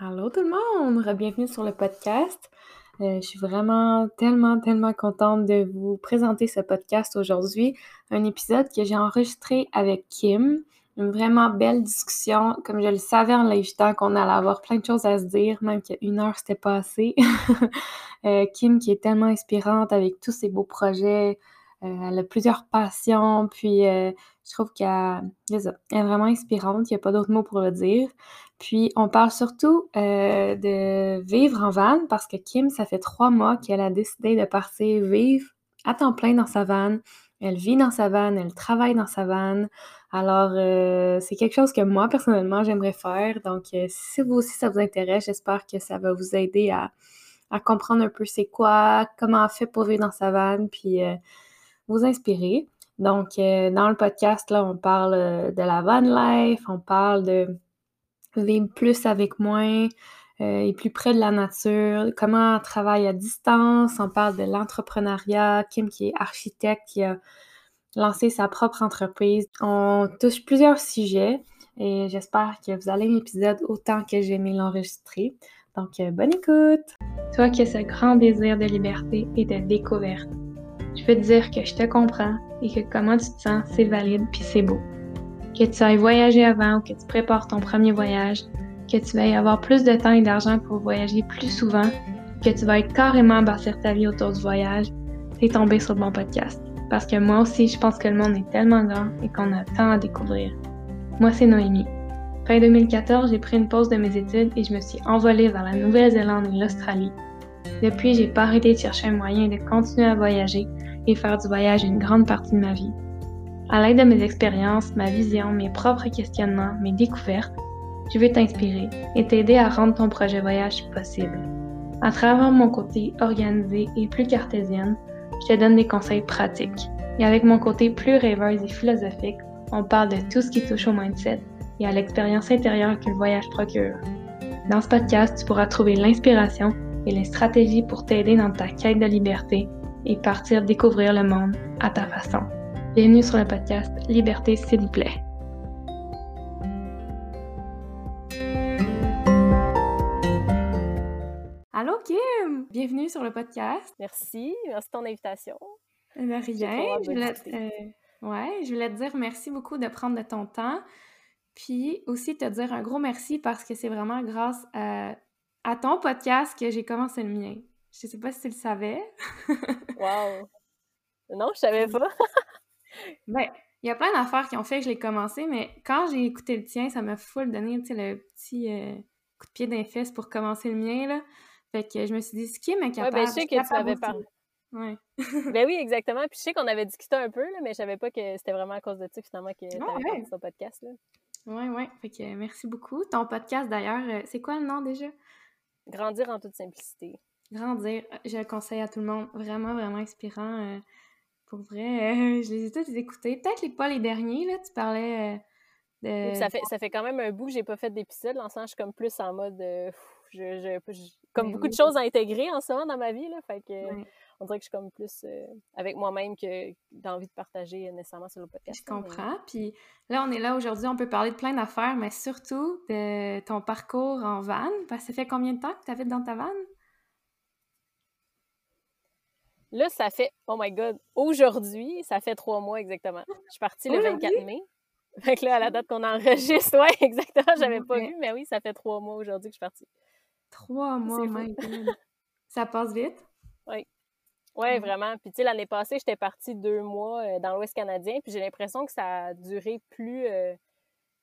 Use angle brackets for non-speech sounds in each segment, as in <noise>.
Allô tout le monde, bienvenue sur le podcast. Euh, je suis vraiment tellement, tellement contente de vous présenter ce podcast aujourd'hui. Un épisode que j'ai enregistré avec Kim. Une vraiment belle discussion. Comme je le savais en l'invitant qu'on allait avoir plein de choses à se dire, même qu'une heure c'était pas assez. <laughs> Euh, Kim qui est tellement inspirante avec tous ses beaux projets. Euh, elle a plusieurs passions, puis je trouve qu'elle est vraiment inspirante. Il n'y a pas d'autre mot pour le dire. Puis, on parle surtout euh, de vivre en van parce que Kim, ça fait trois mois qu'elle a décidé de partir vivre à temps plein dans sa van. Elle vit dans sa van, elle travaille dans sa van. Alors, euh, c'est quelque chose que moi, personnellement, j'aimerais faire. Donc, euh, si vous aussi, ça vous intéresse, j'espère que ça va vous aider à, comprendre un peu c'est quoi, comment on fait pour vivre dans sa van, puis vous inspirer. Donc, dans le podcast, là, on parle de la van life, on parle de vivre plus avec moins euh, et plus près de la nature, comment on travaille à distance, on parle de l'entrepreneuriat, Kim qui est architecte, qui a lancé sa propre entreprise. On touche plusieurs sujets et j'espère que vous allez l'épisode autant que j'ai aimé l'enregistrer. Donc, euh, bonne écoute! Toi qui as ce grand désir de liberté et de découverte, je peux te dire que je te comprends et que comment tu te sens, c'est valide puis c'est beau que tu ailles voyager avant ou que tu prépares ton premier voyage, que tu vas y avoir plus de temps et d'argent pour voyager plus souvent, que tu vas carrément bâtir ta vie autour du voyage, t'es tombé sur le bon podcast. Parce que moi aussi, je pense que le monde est tellement grand et qu'on a tant à découvrir. Moi, c'est Noémie. Fin 2014, j'ai pris une pause de mes études et je me suis envolée vers la Nouvelle-Zélande et l'Australie. Depuis, j'ai pas arrêté de chercher un moyen de continuer à voyager et faire du voyage une grande partie de ma vie. À l'aide de mes expériences, ma vision, mes propres questionnements, mes découvertes, je veux t'inspirer et t'aider à rendre ton projet voyage possible. À travers mon côté organisé et plus cartésienne, je te donne des conseils pratiques. Et avec mon côté plus rêveuse et philosophique, on parle de tout ce qui touche au mindset et à l'expérience intérieure que le voyage procure. Dans ce podcast, tu pourras trouver l'inspiration et les stratégies pour t'aider dans ta quête de liberté et partir découvrir le monde à ta façon. Bienvenue sur le podcast Liberté, s'il vous plaît. Allô Kim, bienvenue sur le podcast. Merci, merci de ton invitation. De rien, je voulais, euh, ouais, je voulais te dire merci beaucoup de prendre de ton temps, puis aussi te dire un gros merci parce que c'est vraiment grâce à, à ton podcast que j'ai commencé le mien. Je sais pas si tu le savais. wow! Non, je savais <laughs> pas. <laughs> Ben, il y a plein d'affaires qui ont fait que je l'ai commencé, mais quand j'ai écouté le tien, ça m'a full donné, le petit euh, coup de pied d'un fesse pour commencer le mien, là. Fait que je me suis dit, ce qui est capable... Ouais, ben, je sais que tu avais parlé. Ouais. <laughs> ben oui, exactement. Puis je sais qu'on avait discuté un peu, là, mais je savais pas que c'était vraiment à cause de ça, finalement, que tu avais ouais. ton podcast. Oui, oui. Fait que merci beaucoup. Ton podcast, d'ailleurs, euh, c'est quoi le nom déjà? Grandir en toute simplicité. Grandir, je le conseille à tout le monde. Vraiment, vraiment inspirant. Euh, pour vrai, euh, <laughs> je les ai tous écoutés. Peut-être les, pas les derniers, là, tu parlais euh, de... Ça fait, ça fait quand même un bout que j'ai pas fait d'épisode. En ce je suis comme plus en mode... Euh, je, comme ben beaucoup de choses à intégrer en ce moment dans ma vie, là, fait que... On dirait que je suis comme plus avec moi-même que d'envie de partager nécessairement sur le podcast. Je comprends. Puis là, on est là aujourd'hui, on peut parler de plein d'affaires, mais surtout de ton parcours en van. Parce que ça fait combien de temps que tu habites dans ta van? Là, ça fait, oh my God, aujourd'hui, ça fait trois mois exactement. Je suis partie le 24 mai. Fait que là, à la date qu'on enregistre, ouais, <laughs> exactement, j'avais pas vu, mais oui, ça fait trois mois aujourd'hui que je suis partie. Trois mois, my God. Ça passe vite? Oui. Oui, vraiment. Puis, tu sais, l'année passée, j'étais partie deux mois euh, dans l'Ouest canadien, puis j'ai l'impression que ça a duré plus. Euh,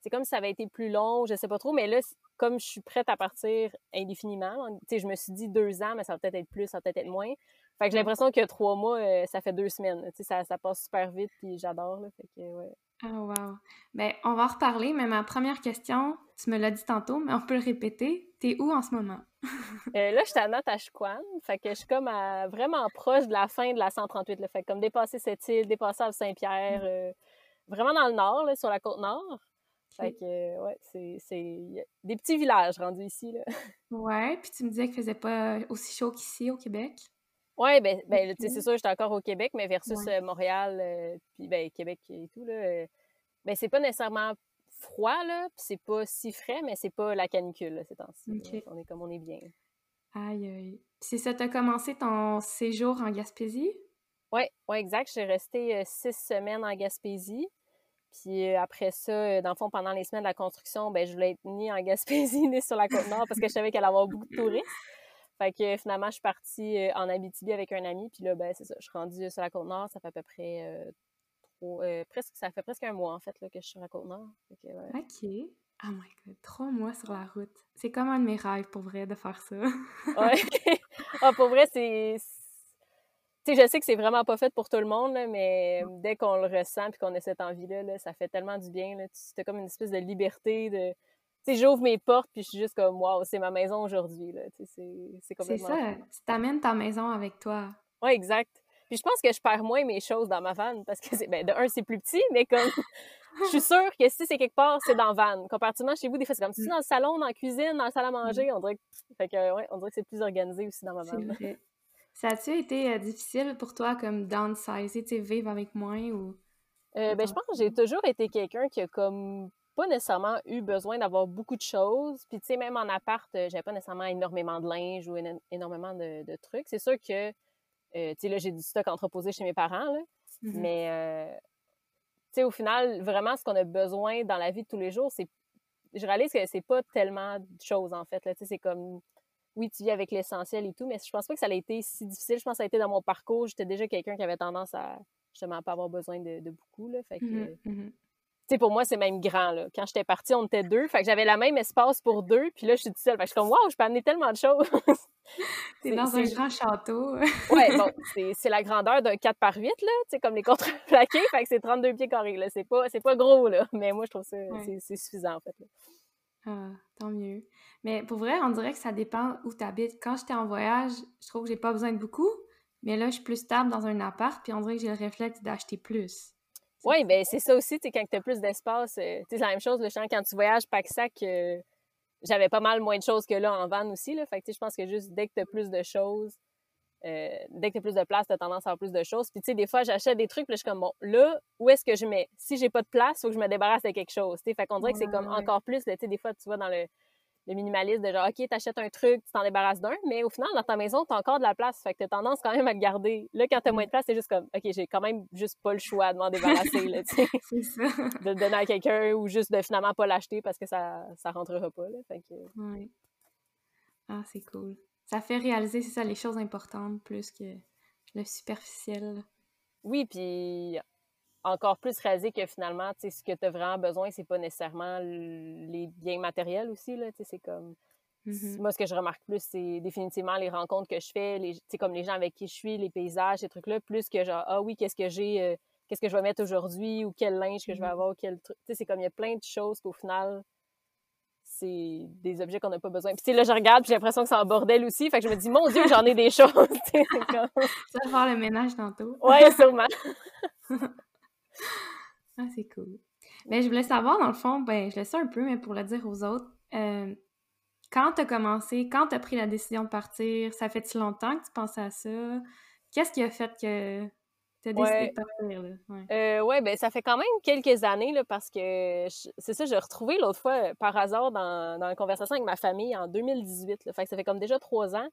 c'est comme si ça avait été plus long, je sais pas trop, mais là, comme je suis prête à partir indéfiniment, tu sais, je me suis dit deux ans, mais ça va peut-être être plus, ça va peut-être être moins. Fait que j'ai l'impression que trois mois, euh, ça fait deux semaines. Tu sais, ça, ça passe super vite, puis j'adore. Fait que, ouais. Oh, wow. Ben, on va en reparler, mais ma première question, tu me l'as dit tantôt, mais on peut le répéter. T'es où en ce moment? <laughs> euh, là, je suis à Natashquan. Fait que je suis comme vraiment proche de la fin de la 138. Là. Fait comme dépasser cette île, dépasser à Saint-Pierre, mm. euh, vraiment dans le nord, là, sur la côte nord. Fait que, ouais, c'est des petits villages rendus ici. Là. Ouais, puis tu me disais qu'il faisait pas aussi chaud qu'ici au Québec. Oui, ben, ben c'est sûr, j'étais encore au Québec, mais versus euh, Montréal, euh, puis ben, Québec et tout, là, euh, ben, c'est pas nécessairement froid, là, puis c'est pas si frais, mais c'est pas la canicule, là, ces temps-ci. On est comme on est bien. Aïe, aïe. C'est ça, t'as commencé ton séjour en Gaspésie? Oui, ouais, exact. J'ai resté six semaines en Gaspésie. Puis après ça, dans le fond, pendant les semaines de la construction, ben, je voulais être ni en Gaspésie <laughs> ni sur la Côte-Nord parce que je savais qu'elle allait avoir beaucoup de touristes. Fait que finalement, je suis partie en Abitibi avec un ami. Puis là, ben, c'est ça, je suis rendue sur la Côte-Nord. Ça fait à peu près presque, ça fait presque un mois, en fait, là, que je suis sur la Côte-Nord. OK. Oh my god, trois mois sur la route. C'est comme un de mes rêves, pour vrai, de faire ça. ouais. <laughs> ah, pour vrai, c'est tu sais, je sais que c'est vraiment pas fait pour tout le monde, mais dès qu'on le ressent puis qu'on a cette envie-là, ça fait tellement du bien. C'est comme une espèce de liberté de. J'ouvre mes portes puis je suis juste comme, waouh, c'est ma maison aujourd'hui. C'est complètement. C'est ça. Tu t'amènes ta maison avec toi. Oui, exact. Puis je pense que je perds moins mes choses dans ma van parce que, ben, de un, c'est plus petit, mais comme. <laughs> je suis sûre que si c'est quelque part, c'est dans van. Comparativement chez vous, des fois, c'est comme si dans le salon, dans la cuisine, dans la salle à manger, on dirait que, fait que, ouais, on dirait que c'est plus organisé aussi dans ma van. Ça a-tu été euh, difficile pour toi comme downsizer, tu sais, vivre avec moins ou... Euh, ben, je pense que j'ai toujours été quelqu'un qui a comme pas nécessairement eu besoin d'avoir beaucoup de choses. Puis, tu sais, même en appart, euh, j'avais pas nécessairement énormément de linge ou énormément de, trucs. C'est sûr que, tu sais, là, j'ai du stock entreposé chez mes parents, là. Mm-hmm. Mais, tu sais, au final, vraiment, ce qu'on a besoin dans la vie de tous les jours, c'est... Je réalise que c'est pas tellement de choses, en fait. Tu sais, c'est comme oui, tu vis avec l'essentiel et tout, mais je pense pas que ça a été si difficile. Je pense que ça a été dans mon parcours. J'étais déjà quelqu'un qui avait tendance à justement pas avoir besoin de, beaucoup. Là. Fait que, mmh mmh Tu sais, pour moi, c'est même grand. Là. Quand j'étais partie, on était deux. Fait que j'avais la même espace pour deux. Puis là, je suis toute seule. Fait que je suis comme, waouh, je peux amener tellement de choses. <laughs> T'es dans un grand château. <laughs> ouais, bon, c'est la grandeur d'un 4 par 8, là. Tu sais, comme les contreplaqués. fait que c'est 32 pieds carrés, là. C'est pas, pas gros, là. Mais moi, je trouve ça, c'est suffisant, en fait. Ah, tant mieux. Mais pour vrai, on dirait que ça dépend où tu habites. Quand j'étais en voyage, je trouve que j'ai pas besoin de beaucoup. Mais là, je suis plus stable dans un appart, puis on dirait que j'ai le réflexe d'acheter plus. Oui, ben c'est ça aussi, tu quand tu as plus d'espace. Euh, c'est la même chose, le quand tu voyages pack-sac, euh, j'avais pas mal moins de choses que là en van aussi. Là, fait que je pense que juste dès que tu as plus de choses, euh, dès que tu as plus de place, tu as tendance à avoir plus de choses. Puis, tu sais, des fois, j'achète des trucs, puis je suis comme, bon, là, où est-ce que je mets? Si j'ai pas de place, il faut que je me débarrasse de quelque chose. sais fait qu'on dirait que c'est comme encore plus, tu sais, des fois, tu vas dans le, le minimaliste de genre, OK, t'achètes un truc, tu t'en débarrasses d'un, mais au final, dans ta maison, t'as encore de la place. Fait que t'as tendance quand même à le garder. Là, quand t'as moins de place, c'est juste comme, OK, j'ai quand même juste pas le choix de m'en <laughs> débarrasser, là, tu sais. c'est ça. <laughs> De le donner à quelqu'un ou juste de finalement pas l'acheter parce que ça, ça rentrera pas, là. Fait que... Ouais. Ah, c'est cool. Ça fait réaliser, c'est ça, les choses importantes plus que le superficiel. Oui, puis encore plus réaliser que finalement, tu sais, ce que tu as vraiment besoin, c'est pas nécessairement les biens matériels aussi, là, tu sais, c'est comme... Mm-hmm. Moi, ce que je remarque plus, c'est définitivement les rencontres que je fais, les, comme les gens avec qui je suis, les paysages, ces trucs-là, plus que genre, ah oui, qu'est-ce que j'ai, euh, qu'est-ce que je vais mettre aujourd'hui, ou quel linge que je vais mm-hmm. avoir, quel truc. Tu sais, c'est comme il y a plein de choses qu'au final, c'est des objets qu'on n'a pas besoin. Puis tu sais, là, je regarde, puis j'ai l'impression que c'est en bordel aussi. Fait que je me dis, mon Dieu, j'en ai des <laughs> choses. comme... Ça va faire le ménage tantôt. Ouais, sûrement. <laughs> ah, c'est cool. Mais je voulais savoir, dans le fond, ben, je le sais un peu, mais pour le dire aux autres, euh, quand tu as commencé, quand tu as pris la décision de partir, ça fait si longtemps que tu pensais à ça? Qu'est-ce qui a fait que tu as décidé de partir? Là? Ouais. Euh, ouais, ben ça fait quand même quelques années, là, parce que c'est ça, j'ai retrouvé l'autre fois, par hasard, dans, dans une conversation avec ma famille en 2018. Là, fait que ça fait comme déjà trois ans.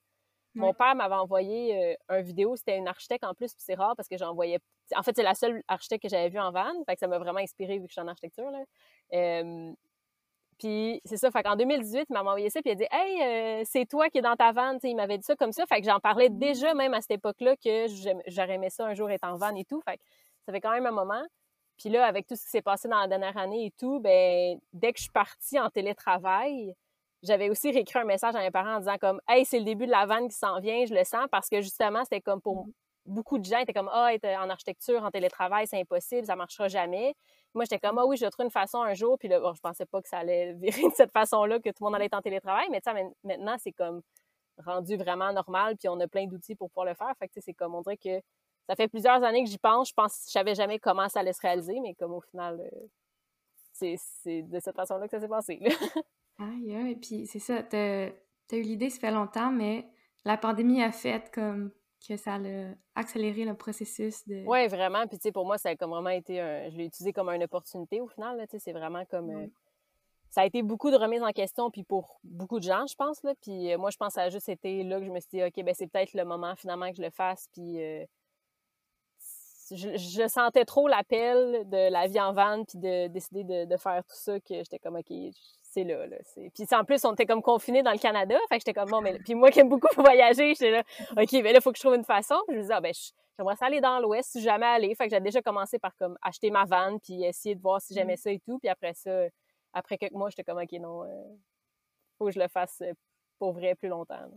Mon père m'avait envoyé un vidéo, c'était une architecte en plus, puis c'est rare parce que j'en voyais. En fait, c'est la seule architecte que j'avais vue en van, fait que ça m'a vraiment inspiré vu que je suis en architecture. Là. puis c'est ça, fait qu'en 2018, il m'a envoyé ça, puis il a dit Hey, c'est toi qui es dans ta van, il m'avait dit ça comme ça, fait que j'en parlais mmh. déjà même à cette époque-là que j'aurais aimé ça un jour être en van et tout, fait que ça fait quand même un moment. Puis là, avec tout ce qui s'est passé dans la dernière année et tout, ben dès que je suis partie en télétravail, j'avais aussi réécrit un message à mes parents en disant comme Hey, c'est le début de la vanne qui s'en vient, je le sens, parce que justement, c'était comme pour beaucoup de gens, étaient comme Ah, être en architecture, en télétravail, c'est impossible, ça marchera jamais. Moi, j'étais comme Ah oui, je trouve une façon un jour, puis là, bon, je pensais pas que ça allait <laughs> virer de cette façon-là, que tout le monde allait être en télétravail, mais tu sais, maintenant, c'est comme rendu vraiment normal, puis on a plein d'outils pour pouvoir le faire. Fait que c'est comme on dirait que ça fait plusieurs années que j'y pense, je pense je savais jamais comment ça allait se réaliser, mais comme au final, euh, c'est de cette façon-là que ça s'est passé. <laughs> Aïe, et puis c'est ça, t'as as eu l'idée, ça fait longtemps, mais la pandémie a fait comme que ça a accéléré le processus de... Oui, vraiment. Puis, tu sais, pour moi, ça a comme vraiment été un... Je l'ai utilisé comme une opportunité au final, tu sais, c'est vraiment comme... Euh, ça a été beaucoup de remises en question, puis pour beaucoup de gens, je pense, là. Puis euh, moi, je pense que ça a juste été là que je me suis dit, OK, ben c'est peut-être le moment, finalement, que je le fasse, puis... Euh, je, sentais trop l'appel de la vie en van, puis de décider de, de faire tout ça, que j'étais comme, OK, c'est là, là. Puis en plus, on était comme confinés dans le Canada. Fait que j'étais comme, bon, mais. Puis moi qui aime beaucoup <laughs> voyager, j'étais là, OK, mais là, il faut que je trouve une façon. Puis je me disais, ah, ben, j'aimerais ça aller dans l'Ouest si jamais aller. Fait que j'ai déjà commencé par comme acheter ma vanne, puis essayer de voir si j'aimais mm. ça et tout. Puis après ça, après quelques mois, j'étais comme, OK, non, euh, faut que je le fasse euh, pour vrai plus longtemps.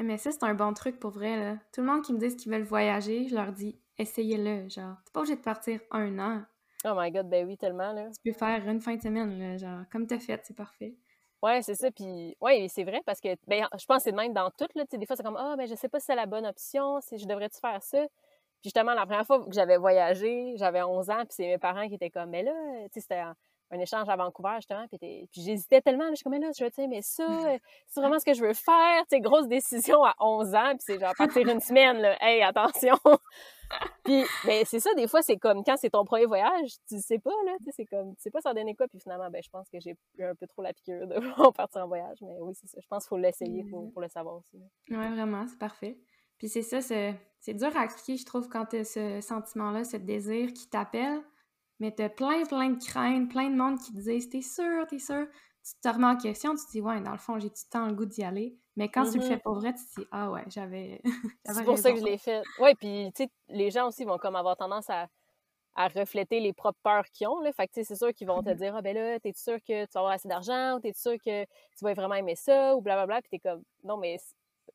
Mais ça, c'est un bon truc pour vrai, là. Tout le monde qui me dit qu'ils veulent voyager, je leur dis, essayez-le, genre. T'es pas obligé de partir un an. Oh my god, ben oui, tellement, là. Tu peux faire une fin de semaine, là, genre, comme t'as fait, c'est parfait. Ouais, c'est ça. Puis, ouais, c'est vrai parce que, ben, je pense que c'est de même dans tout, là. Tu sais, des fois, c'est comme, ah, ben, je sais pas si c'est la bonne option, si je devrais-tu faire ça? Puis, justement, la première fois que j'avais voyagé, j'avais 11 ans, puis c'est mes parents qui étaient comme, mais là, tu sais, c'était un échange à Vancouver, justement, puis, j'hésitais tellement, je suis comme, mais là, je veux, mais ça, c'est vraiment ce que je veux faire, tu sais, grosse décision à 11 ans, puis c'est genre partir une semaine, là, hey, attention! <laughs> puis, ben, c'est ça, des fois, c'est comme, quand c'est ton premier voyage, tu sais pas, là, tu sais, c'est comme, tu sais pas ça donner quoi, puis finalement, ben, je pense que j'ai eu un peu trop la piqûre de <laughs> partir en voyage, mais oui, c'est ça, je pense qu'il faut l'essayer pour, pour, le savoir aussi. Ouais, vraiment, c'est parfait. Puis c'est ça, c'est dur à expliquer, je trouve, quand tu ce sentiment-là, ce désir qui t'appelle, mais t'as plein, plein de craintes, plein de monde qui te disent T'es sûr, t'es sûr Tu te remets en question, tu te dis Ouais, dans le fond, j'ai tout temps le goût d'y aller? Mais quand tu le fais mm-hmm. pour vrai, tu te dis Ah ouais, j'avais. <laughs> c'est pour ça que je l'ai fait. Ouais, puis tu sais, les gens aussi vont comme avoir tendance à, à refléter les propres peurs qu'ils ont. Là. Fait que c'est sûr qu'ils vont te mm-hmm. dire Ah ben là, t'es sûr que tu vas avoir assez d'argent ou t'es sûr que tu vas vraiment aimer ça ou blablabla. Puis t'es comme Non, mais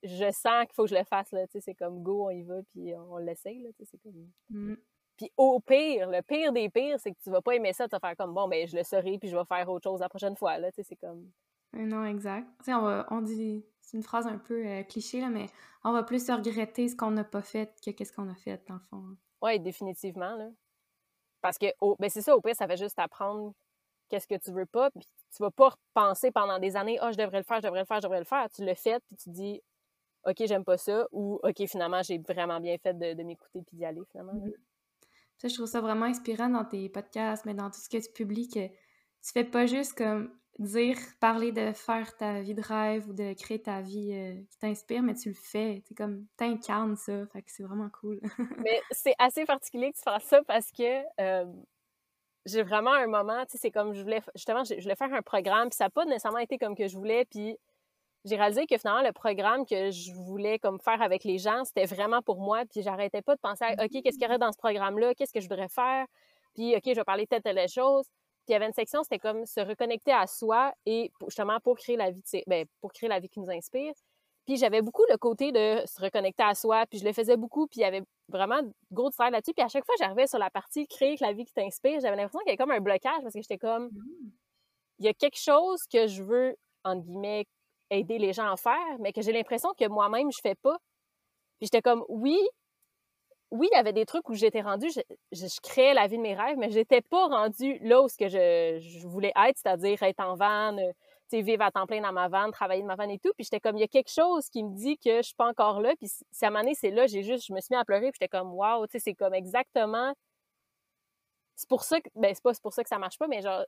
je sens qu'il faut que je le fasse. Là. C'est comme go, on y va, puis on, l'essaye. C'est comme. Mm. Puis au pire, le pire des pires, c'est que tu vas pas aimer ça, tu vas faire comme bon, ben je le saurai, puis je vais faire autre chose la prochaine fois. Là, tu sais, c'est comme. Non, exact. Tu sais, on, on dit, c'est une phrase un peu euh, cliché, là, mais on va plus regretter ce qu'on n'a pas fait que qu'est-ce qu'on a fait, dans le fond. Oui, définitivement. Là. Parce que, ben c'est ça, au pire, ça fait juste apprendre qu'est-ce que tu veux pas, puis tu vas pas penser pendant des années, ah, oh, je devrais le faire, je devrais le faire, je devrais le faire. Tu le fais, puis tu dis, OK, j'aime pas ça, ou OK, finalement, j'ai vraiment bien fait de, m'écouter puis d'y aller, finalement. Je trouve ça vraiment inspirant dans tes podcasts, mais dans tout ce que tu publies, que tu fais pas juste comme dire, parler de faire ta vie de rêve ou de créer ta vie euh, qui t'inspire, mais tu le fais. Tu comme, t'incarnes ça. Fait c'est vraiment cool. <laughs> mais c'est assez particulier que tu fasses ça parce que euh, j'ai vraiment un moment, tu sais, c'est comme je voulais, justement, je voulais faire un programme, puis ça n'a pas nécessairement été comme que je voulais, puis j'ai réalisé que finalement, le programme que je voulais comme faire avec les gens, c'était vraiment pour moi. Puis j'arrêtais pas de penser à, OK, qu'est-ce qu'il y aurait dans ce programme-là? Qu'est-ce que je voudrais faire? Puis, OK, je vais parler de telle, telle chose. Puis il y avait une section, c'était comme se reconnecter à soi et justement pour créer la vie, ben, pour créer la vie qui nous inspire. Puis j'avais beaucoup le côté de se reconnecter à soi, puis je le faisais beaucoup, puis il y avait vraiment gros travail là-dessus. Puis à chaque fois, j'arrivais sur la partie créer la vie qui t'inspire, j'avais l'impression qu'il y avait comme un blocage parce que j'étais comme, mmh. il y a quelque chose que je veux, entre guillemets, aider les gens à faire, mais que j'ai l'impression que moi-même, je fais pas. Puis j'étais comme, oui, oui, il y avait des trucs où j'étais rendue, je, je, créais la vie de mes rêves, mais j'étais pas rendue là où ce que je, je voulais être, c'est-à-dire être en van, euh, vivre à temps plein dans ma vanne, travailler de ma vanne et tout. Puis j'étais comme, il y a quelque chose qui me dit que je suis pas encore là. Puis à moment donné, c'est là, j'ai juste, je me suis mis à pleurer, puis j'étais comme, waouh, tu sais, c'est comme exactement. C'est pour ça que, ben, c'est pas pour ça que ça marche pas, mais genre,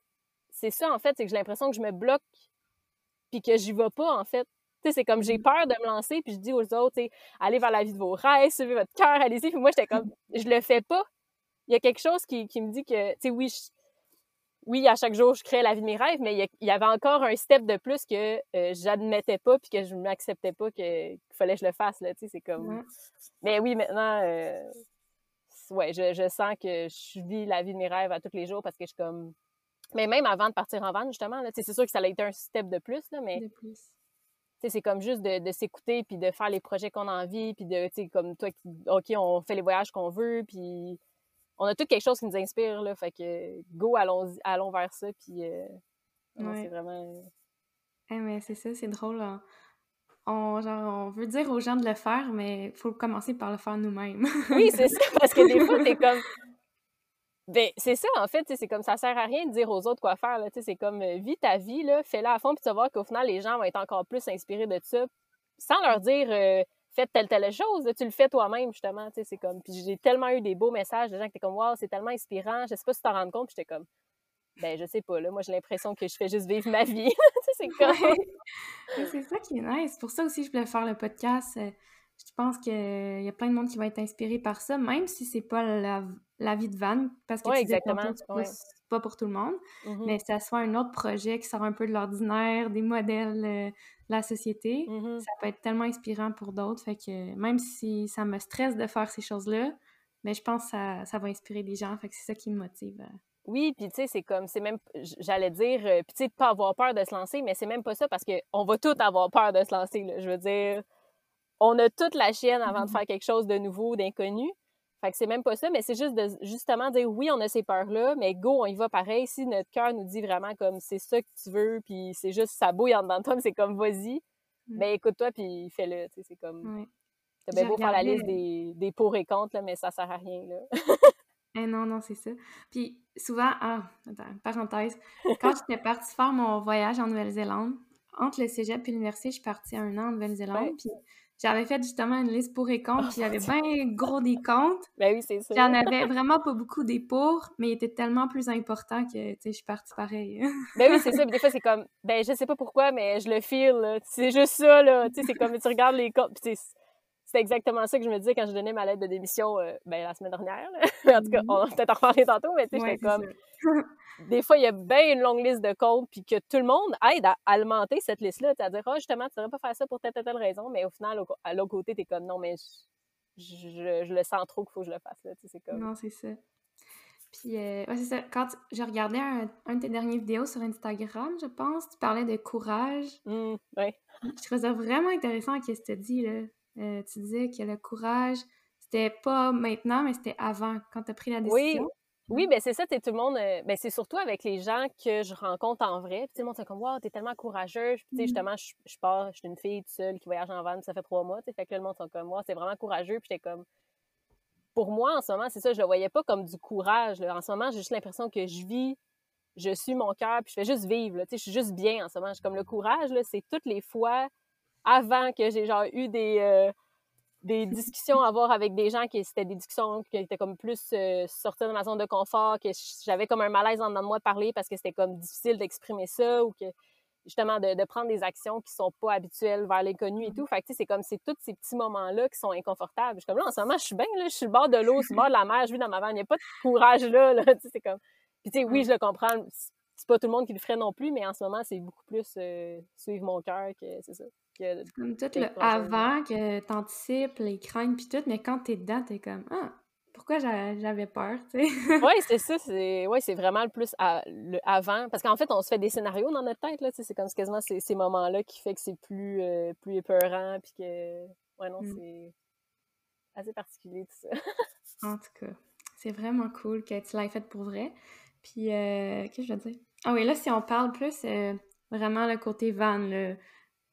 c'est ça, en fait, c'est que j'ai l'impression que je me bloque puis que j'y vais pas, en fait. Tu sais, c'est comme j'ai mmh. peur de me lancer, puis je dis aux autres, allez vers la vie de vos rêves, suivez votre cœur, allez-y. Puis moi, j'étais comme, je le fais pas. Il y a quelque chose qui, qui me dit que, tu sais, oui, oui, à chaque jour, je crée la vie de mes rêves, mais il y, avait encore un step de plus que euh, j'admettais pas, puis que je m'acceptais pas qu'il fallait que je le fasse, là, tu sais, c'est comme... Mais oui, maintenant, euh, ouais, je, je, sens que je vis la vie de mes rêves à tous les jours parce que je suis comme mais même avant de partir en vente, justement, c'est sûr que ça a été un step de plus, là, mais. C'est comme juste de, s'écouter, puis de faire les projets qu'on a envie, puis de, tu sais, comme toi, OK, on fait les voyages qu'on veut, puis on a tout quelque chose qui nous inspire, là. Fait que, go, allons, allons vers ça, puis euh, c'est vraiment. Eh, mais c'est ça, c'est drôle. Hein. On, genre, on veut dire aux gens de le faire, mais il faut commencer par le faire nous-mêmes. oui, c'est ça, parce que des fois, t'es comme ben, c'est ça, en fait, c'est comme ça sert à rien de dire aux autres quoi faire. C'est comme euh, vis ta vie, fais-la à fond, puis tu vas voir qu'au final, les gens vont être encore plus inspirés de ça, sans leur dire euh, fait telle, telle chose, tu le fais toi-même, justement, c'est comme, puis j'ai tellement eu des beaux messages de gens qui étaient comme, wow, c'est tellement inspirant, je sais pas si tu t'en rends compte, puis j'étais comme, ben, je sais pas, là, moi, j'ai l'impression que je fais juste vivre ma vie, <laughs> c'est comme... c'est ça qui est nice, pour ça aussi, je voulais faire le podcast, euh, je pense qu'il y a plein de monde qui va être inspiré par ça, même si c'est pas la, la, vie de Van, parce que ouais, tu exactement. c'est pas pour tout le monde, Mm-hmm. mais ça soit un autre projet qui sort un peu de l'ordinaire, des modèles euh, de la société, Mhm. ça peut être tellement inspirant pour d'autres, fait que même si ça me stresse de faire ces choses-là, mais je pense que ça, ça va inspirer des gens, fait que c'est ça qui me motive. euh. Oui, puis tu sais, c'est comme, c'est même, j'allais dire, euh, puis tu sais, de pas avoir peur de se lancer, mais c'est même pas ça parce qu'on va tous avoir peur de se lancer, là. Je veux dire, on a toute la chienne avant de Mhm. faire quelque chose de nouveau, d'inconnu. Fait que c'est même pas ça, mais c'est juste de justement dire oui, on a ces peurs-là, mais go, on y va pareil. Si notre cœur nous dit vraiment comme c'est ça que tu veux, puis c'est juste ça bouille en dedans de toi, mais c'est comme vas-y, Mm. ben écoute-toi, puis fais-le. C'est comme. Ouais. T'as bien beau faire la liste euh, des, des pour et contre, là, mais ça sert à rien, là. <laughs> Eh non, non, c'est ça. Puis souvent, ah, attends, parenthèse, quand j'étais partie faire mon voyage en Nouvelle-Zélande, entre le cégep et l'université, je suis partie un an en Nouvelle-Zélande, Ouais. puis j'avais fait justement une liste pour et contre, Oh, puis il y avait mon bien gros des <laughs> contre. Ben oui, c'est ça. J'en avais vraiment pas beaucoup des pour, mais il était tellement plus important que, tu sais, je suis partie pareil. <laughs> Ben oui, c'est ça. Puis des fois, c'est comme, ben je sais pas pourquoi, mais je le feel, là. C'est juste ça, là. Tu sais, c'est comme, tu regardes les comptes. Puis c'est- exactement ça que je me disais quand je donnais ma lettre de démission, euh, ben la semaine dernière, <laughs> en tout cas, Mhm. on va peut-être en reparler tantôt, mais tu sais, Ouais, j'étais c'est comme, <laughs> des fois, il y a bien une longue liste de comptes, puis que tout le monde aide à alimenter cette liste-là. Tu à dire, ah, justement, tu devrais pas faire ça pour telle, telle, telle raison, mais au final, à l'autre côté, t'es comme, non, mais je, je- je le sens trop qu'il faut que je le fasse, là. Tu sais, c'est comme. Non, c'est ça. Puis, euh, ouais, c'est ça. Quand tu- je regardais un, un de tes dernières vidéos sur Instagram, je pense, tu parlais de courage. Hum, ouais. Je trouvais ça vraiment intéressant ce que tu dit, là. Euh, tu disais que le courage, c'était pas maintenant, mais c'était avant, quand tu as pris la Oui, décision. oui, ben c'est ça, tout le monde, euh, ben c'est surtout avec les gens que je rencontre en vrai. Puis tout le monde c'est comme, wow, t'es tellement. Puis sais, Mhm. justement, je, je pars, je suis une fille toute seule qui voyage en van, ça fait trois mois, fait que là, le monde sont comme, wow, c'est vraiment courageux. Puis j'étais comme, pour moi, en ce moment, c'est ça, je le voyais pas comme du courage. là. En ce moment, j'ai juste l'impression que je vis, je suis mon cœur, puis je fais juste vivre, là. je suis juste bien en ce moment. Comme le courage, c'est toutes les fois avant que j'ai genre eu des, euh, des discussions à avoir avec des gens qui c'était des discussions qui étaient comme plus euh, sortir de ma zone de confort, que j'avais comme un malaise en dedans de moi de parler parce que c'était comme difficile d'exprimer ça ou que justement de, de prendre des actions qui sont pas habituelles vers l'inconnu et tout. Fait que c'est comme c'est tous ces petits moments-là qui sont inconfortables. Je suis comme là, en ce moment, je suis bien, là, je suis le bord de l'eau, sur le bord de la mer, je vis dans ma vanne, il n'y a pas de courage là, <laughs> là c'est comme. Puis tu sais, oui, je le comprends, c'est pas tout le monde qui le ferait non plus, mais en ce moment, c'est beaucoup plus euh, suivre mon cœur que c'est ça. Que, Comme tout le avant que t'anticipes, les craintes puis tout, mais quand t'es dedans, t'es comme Ah, pourquoi j'a- j'avais peur, tu sais? <laughs> Oui, c'est ça. C'est ouais, c'est vraiment le plus à- le avant. Parce qu'en fait, on se fait des scénarios dans notre tête. Là, tu c'est comme quasiment ces, ces moments-là qui fait que c'est plus, euh, plus épeurant. Puis que. Ouais, non, Mm. c'est assez particulier tout ça. <laughs> En tout cas, c'est vraiment cool que tu l'aies fait pour vrai. Puis, euh, qu'est-ce que je veux dire? Ah oui, là, si on parle plus, euh, vraiment le côté van, là.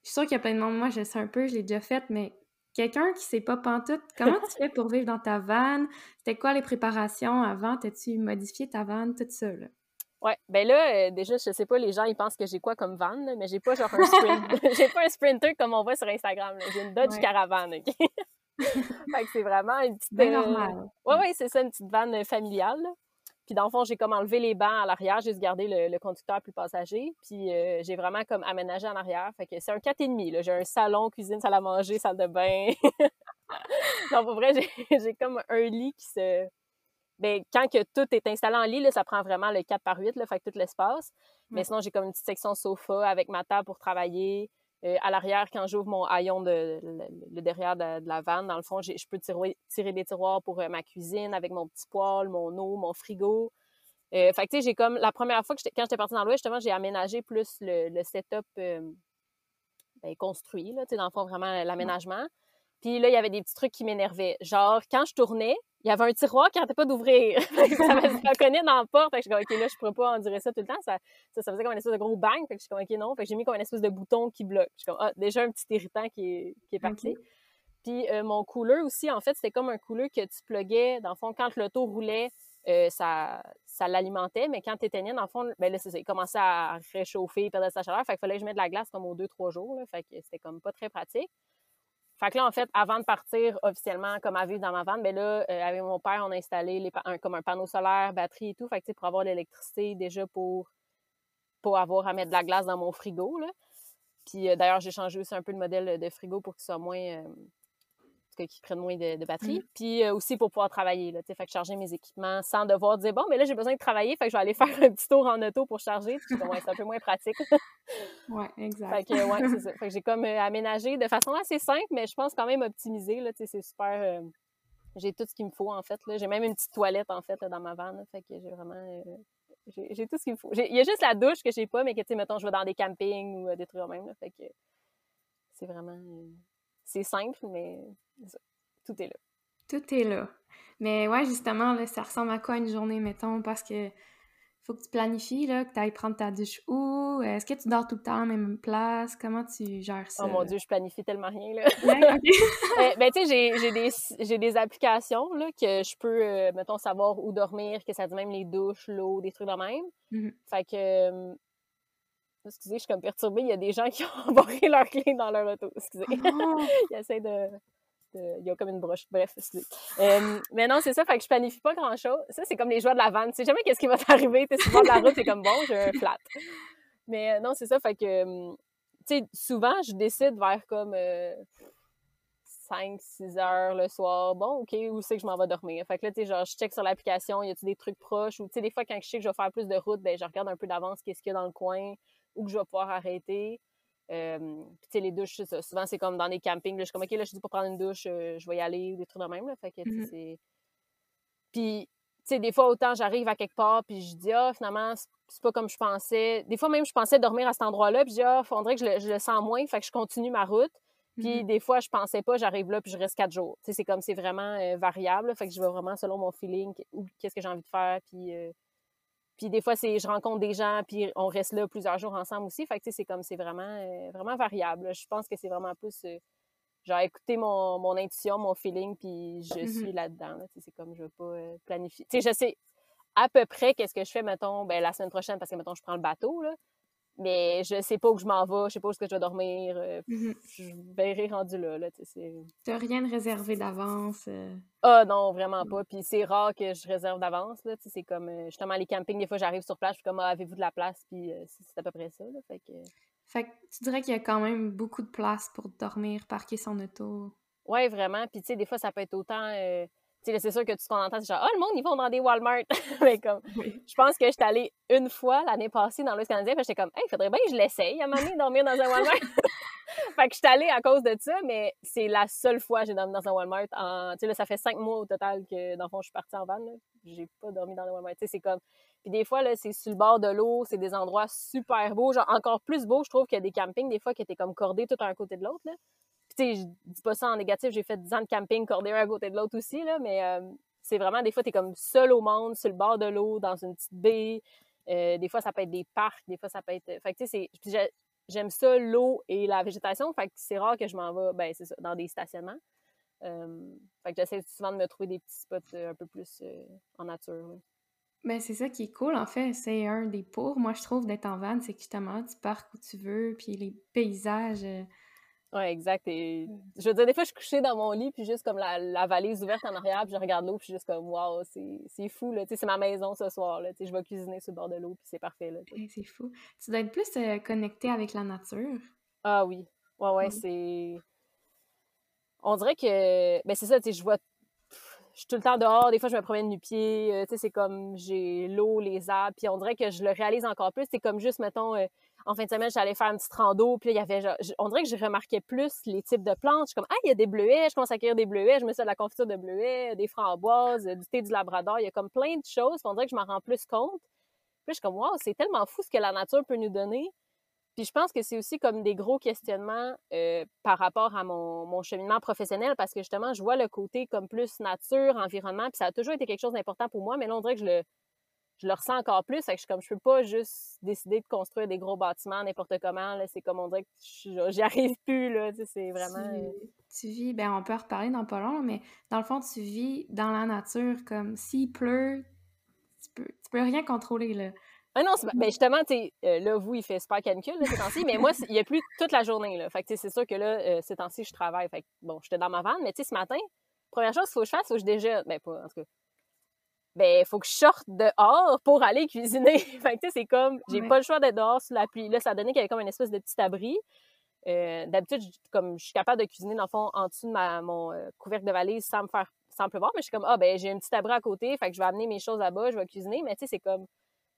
Je suis sûre qu'il y a plein de monde, moi, je sais un peu, je l'ai déjà fait, mais quelqu'un qui sait pas pantoute, comment tu fais pour vivre dans ta van? C'était quoi les préparations avant? T'as-tu modifié ta van? Tout ça, là? Ouais, ben là, euh, déjà, je sais pas, les gens, ils pensent que j'ai quoi comme van, là, mais j'ai pas genre un sprint. <laughs> <laughs> j'ai pas un sprinter comme on voit sur Instagram. J'ai une Dodge Ouais. Caravan, OK? <laughs> fait que c'est vraiment une petite. Bien euh, normal. Ouais, ouais, c'est ça, une petite vanne euh, familiale. là. Puis dans le fond, j'ai comme enlevé les bancs à l'arrière, j'ai juste gardé le, le conducteur plus passager. Puis euh, j'ai vraiment comme aménagé en arrière. Fait que c'est un 4,5. là. J'ai un salon, cuisine, salle à manger, salle de bain. <laughs> non, pour vrai, <laughs> j'ai comme un lit qui se... Ben, quand que tout est installé en lit, là, ça prend vraiment le 4 par 8, là, fait que tout l'espace. Mais sinon, j'ai comme une petite section sofa avec ma table pour travailler. Euh, à l'arrière, quand j'ouvre mon haillon de, le, derrière de, de la vanne, dans le fond, je peux tirer, tirer des tiroirs pour euh, ma cuisine avec mon petit poêle, mon eau, mon frigo. Euh, fait que, tu sais, j'ai comme, la première fois que j'étais, quand j'étais partie dans l'Ouest, justement, j'ai aménagé plus le, le setup ben, construit, là, tu sais, dans le fond, vraiment l'aménagement. Puis là, il y avait des petits trucs qui m'énervaient. Genre, quand je tournais, il y avait un tiroir qui n'arrêtait pas d'ouvrir. <laughs> Ça me <laughs> ça cognait dans la porte. Fait que je suis comme, OK, là, je pourrais pas endurer ça tout le temps. Ça, ça, ça faisait comme une espèce de gros bang. Fait que je suis comme, OK, non. Fait que j'ai mis comme une espèce de bouton qui bloque. Je suis comme, ah, déjà un petit irritant qui est, qui est parti. Puis euh, mon cooler aussi, en fait, c'était comme un cooler que tu pluguais. Dans le fond, quand l'auto roulait, euh, ça, ça l'alimentait, mais quand tu éteignais, dans le fond, ben là, ça, il commençait à réchauffer, perdre sa chaleur. Fait qu'il fallait que je mette de la glace comme aux deux, trois jours. Là, fait que c'était comme pas très pratique. Fait que là, en fait, avant de partir officiellement comme à vivre dans ma vanne, ben là, euh, avec mon père, on a installé les comme un panneau solaire, batterie et tout. Fait que, pour avoir l'électricité déjà pour, pour avoir à mettre de la glace dans mon frigo. Là. Puis euh, d'ailleurs, j'ai changé aussi un peu le modèle de frigo pour qu'il soit moins. Euh, qui prennent moins de, batterie. Mmh. Puis euh, aussi pour pouvoir travailler, là, fait que charger mes équipements sans devoir dire, bon, mais là, j'ai besoin de travailler, fait que je vais aller <laughs> faire un petit tour en auto pour charger. c'est un peu moins pratique. <laughs> ouais, <laughs> exact. Fait que, ouais, c'est ça. Fait que j'ai comme aménagé de façon assez simple, mais je pense quand même optimisé, là, c'est super... j'ai tout ce qu'il me faut, en fait, là. J'ai même une petite toilette, en fait, dans ma vanne, fait que j'ai vraiment... J'ai tout ce qu'il me faut. Il y a juste la douche que j'ai pas, mais que, tu sais, mettons, je vais dans des campings ou euh, des trucs même. Là, fait que c'est vraiment. Euh, c'est simple, mais tout est là. Tout est là. Mais ouais, justement, là, ça ressemble à quoi une journée, mettons, parce que faut que tu planifies, là, que tu ailles prendre ta douche où? Est-ce que tu dors tout le temps à la même place? Comment tu gères ça? Oh mon Dieu, je planifie tellement rien, là. Euh, <laughs> ben, tu sais, j'ai des, des applications, là, que je peux, euh, mettons, savoir où dormir, que ça dit même les douches, l'eau, des trucs de même. Mmh fait que... Euh, excusez, je suis comme perturbée. Il y a des gens qui ont <laughs> embarqué leur clé dans leur auto. Excusez. Oh! <laughs> Ils essaient de il y a comme une broche. Bref, euh, mais non, c'est ça, fait que je planifie pas grand-chose. Ça, c'est comme les joueurs de la vanne. Tu sais jamais qu'est-ce qui va <laughs> t'arriver. T'es sur de la route, t'es comme bon, je flatte. Mais euh, non, c'est ça, fait que, hum, tu sais, souvent, je décide vers comme 5, 6 heures le soir. Bon, OK, où c'est que je m'en vais dormir? Fait que là, tu sais, genre, je check sur l'application, y a-tu des trucs proches? Ou, tu sais, des fois, quand je sais que je vais faire plus de route, ben, je regarde un peu d'avance qu'est-ce qu'il y a dans le coin, où que je vais pouvoir arrêter. Euh, tu sais, les douches, ça. souvent, c'est comme dans des campings. Là, je suis comme, OK, là, je dis pour prendre une douche, euh, je vais y aller, ou des trucs de même. Là, fait que, mmh c'est... Puis, tu sais, des fois, autant j'arrive à quelque part, puis je dis, ah, finalement, c'est pas comme je pensais. Des fois, même, je pensais dormir à cet endroit-là, puis je dis, ah, faudrait que je le, je le, sens moins, fait que je continue ma route. Puis, mmh des fois, je pensais pas, j'arrive là, puis je reste quatre jours. Tu sais, c'est comme, c'est vraiment euh, variable, fait que je vais vraiment selon mon feeling, qu'est-ce que j'ai envie de faire, puis puis des fois, c'est je rencontre des gens, puis on reste là plusieurs jours ensemble aussi. Fait que, c'est comme, c'est vraiment, euh, vraiment variable. Je pense que c'est vraiment plus, euh, genre, écouter mon, mon, intuition, mon feeling, puis je mmh suis là-dedans. c'est comme, je veux pas euh, planifier. Tu sais, je sais à peu près qu'est-ce que je fais, mettons, ben, la semaine prochaine, parce que, mettons, je prends le bateau, là mais je sais pas où je m'en vais, je sais pas où est-ce que je vais dormir. Euh, mmh je verrai rendu là. là T'as rien de réservé d'avance? Euh? Ah non, vraiment pas. Puis c'est rare que je réserve d'avance. C'est comme euh, justement les campings, des fois j'arrive sur place, je suis comme ah, avez-vous de la place? Puis c'est à peu près ça. Là, fait, que... fait que tu dirais qu'il y a quand même beaucoup de place pour dormir, parquer son auto. Ouais, vraiment. Puis tu sais, des fois ça peut être autant c'est sûr que tout ce qu'on entend, c'est genre, oh, le monde, ils vont dans des Walmart. <laughs> mais <laughs> comme, je pense que j'étais allée une fois l'année passée dans l'Ouest canadien, puis j'étais comme, hey, il faudrait bien que je l'essaye à donné, dormir dans un Walmart. <laughs> fait que je suis allée à cause de ça, mais c'est la seule fois que j'ai dormi dans un Walmart. En, tu sais, là, ça fait cinq mois au total que, dans le fond, je suis partie en van. J'ai pas dormi dans un Walmart. Tu sais, c'est comme. Puis des fois, là, c'est sur le bord de l'eau, c'est des endroits super beaux, genre encore plus beaux, je trouve, qu'il y a des campings, des fois, qui étaient comme cordés tout un côté de l'autre, là tu sais, je dis pas ça en négatif, j'ai fait 10 ans de camping cordé un à côté de l'autre aussi, là, mais euh, c'est vraiment, des fois, tu es comme seul au monde, sur le bord de l'eau, dans une petite baie. Euh, des fois, ça peut être des parcs, des fois, ça peut être. Fait que, tu sais, j'aime ça, l'eau et la végétation. Fait que c'est rare que je m'en vais, ben, c'est ça, dans des stationnements. Euh, fait que j'essaie souvent de me trouver des petits spots un peu plus en nature. Ben, c'est ça qui est cool, en fait. C'est un des pour, moi, je trouve, d'être en van, c'est que justement, tu pars où tu veux, puis les paysages. Ouais, exact. Et mmh. je veux dire, des fois, je suis couchée dans mon lit, puis juste comme la, valise ouverte en arrière, puis je regarde l'eau, puis juste comme, waouh, c'est fou, là. Tu sais, c'est ma maison ce soir, là. Tu sais, je vais cuisiner sur le bord de l'eau, puis c'est parfait, là. c'est fou. Tu dois être plus euh, connecté avec la nature. Ah oui. Ouais, ouais, c'est. On dirait que. Ben, c'est ça, tu sais, je vois. Je suis tout le temps dehors, des fois, je me promène du pied. Euh, tu sais, c'est comme j'ai l'eau, les arbres, puis on dirait que je le réalise encore plus. C'est comme juste, mettons. Euh, en fin de semaine, j'allais faire une petite rando, puis il y avait, on dirait que je remarquais plus les types de plantes. Je suis comme, ah, il y a des bleuets, je commence à cueillir des bleuets, je me suis de la confiture de bleuets, des framboises, du thé du labrador. Il y a comme plein de choses, on dirait que je m'en rends plus compte. Puis je suis comme, wow, c'est tellement fou ce que la nature peut nous donner. Puis je pense que c'est aussi comme des gros questionnements euh, par rapport à mon, mon, cheminement professionnel parce que justement, je vois le côté comme plus nature, environnement, puis ça a toujours été quelque chose d'important pour moi, mais là, on dirait que je le, je le ressens encore plus. Fait que je suis comme, je peux pas juste décider de construire des gros bâtiments n'importe comment. C'est comme on dirait que j'y arrive <laughs> plus. Là, c'est vraiment. Euh, tu, vis, ben on peut en reparler dans pas long, mais dans le fond, tu vis dans la nature comme s'il pleut, tu peux, tu peux rien contrôler. Là. Ah non, ben justement, tu euh, là, vous, il fait super canicule, ces temps-ci, mais moi, il n'y a plus toute la journée, là. Fait que, c'est sûr que là, euh, ces temps-ci, je travaille. Fait que, bon, j'étais dans ma vanne, mais tu sais, ce matin, première chose qu'il faut que je fasse, il faut que je déjeune. Ben, pas, en tout cas. Ben, il faut que je sorte dehors pour aller cuisiner. <laughs> fait que, tu sais, c'est comme, j'ai pas le choix d'être dehors sous la pluie. Là, ça a donné qu'il y avait comme une espèce de petit abri. Euh, d'habitude, comme je suis capable de cuisiner, dans le fond, en dessous de ma, mon couvercle de valise sans me faire sans pleuvoir, mais je suis comme, ah, ben, j'ai un petit abri à côté, fait que je vais amener mes choses là-bas, je vais cuisiner, mais tu sais, c'est comme,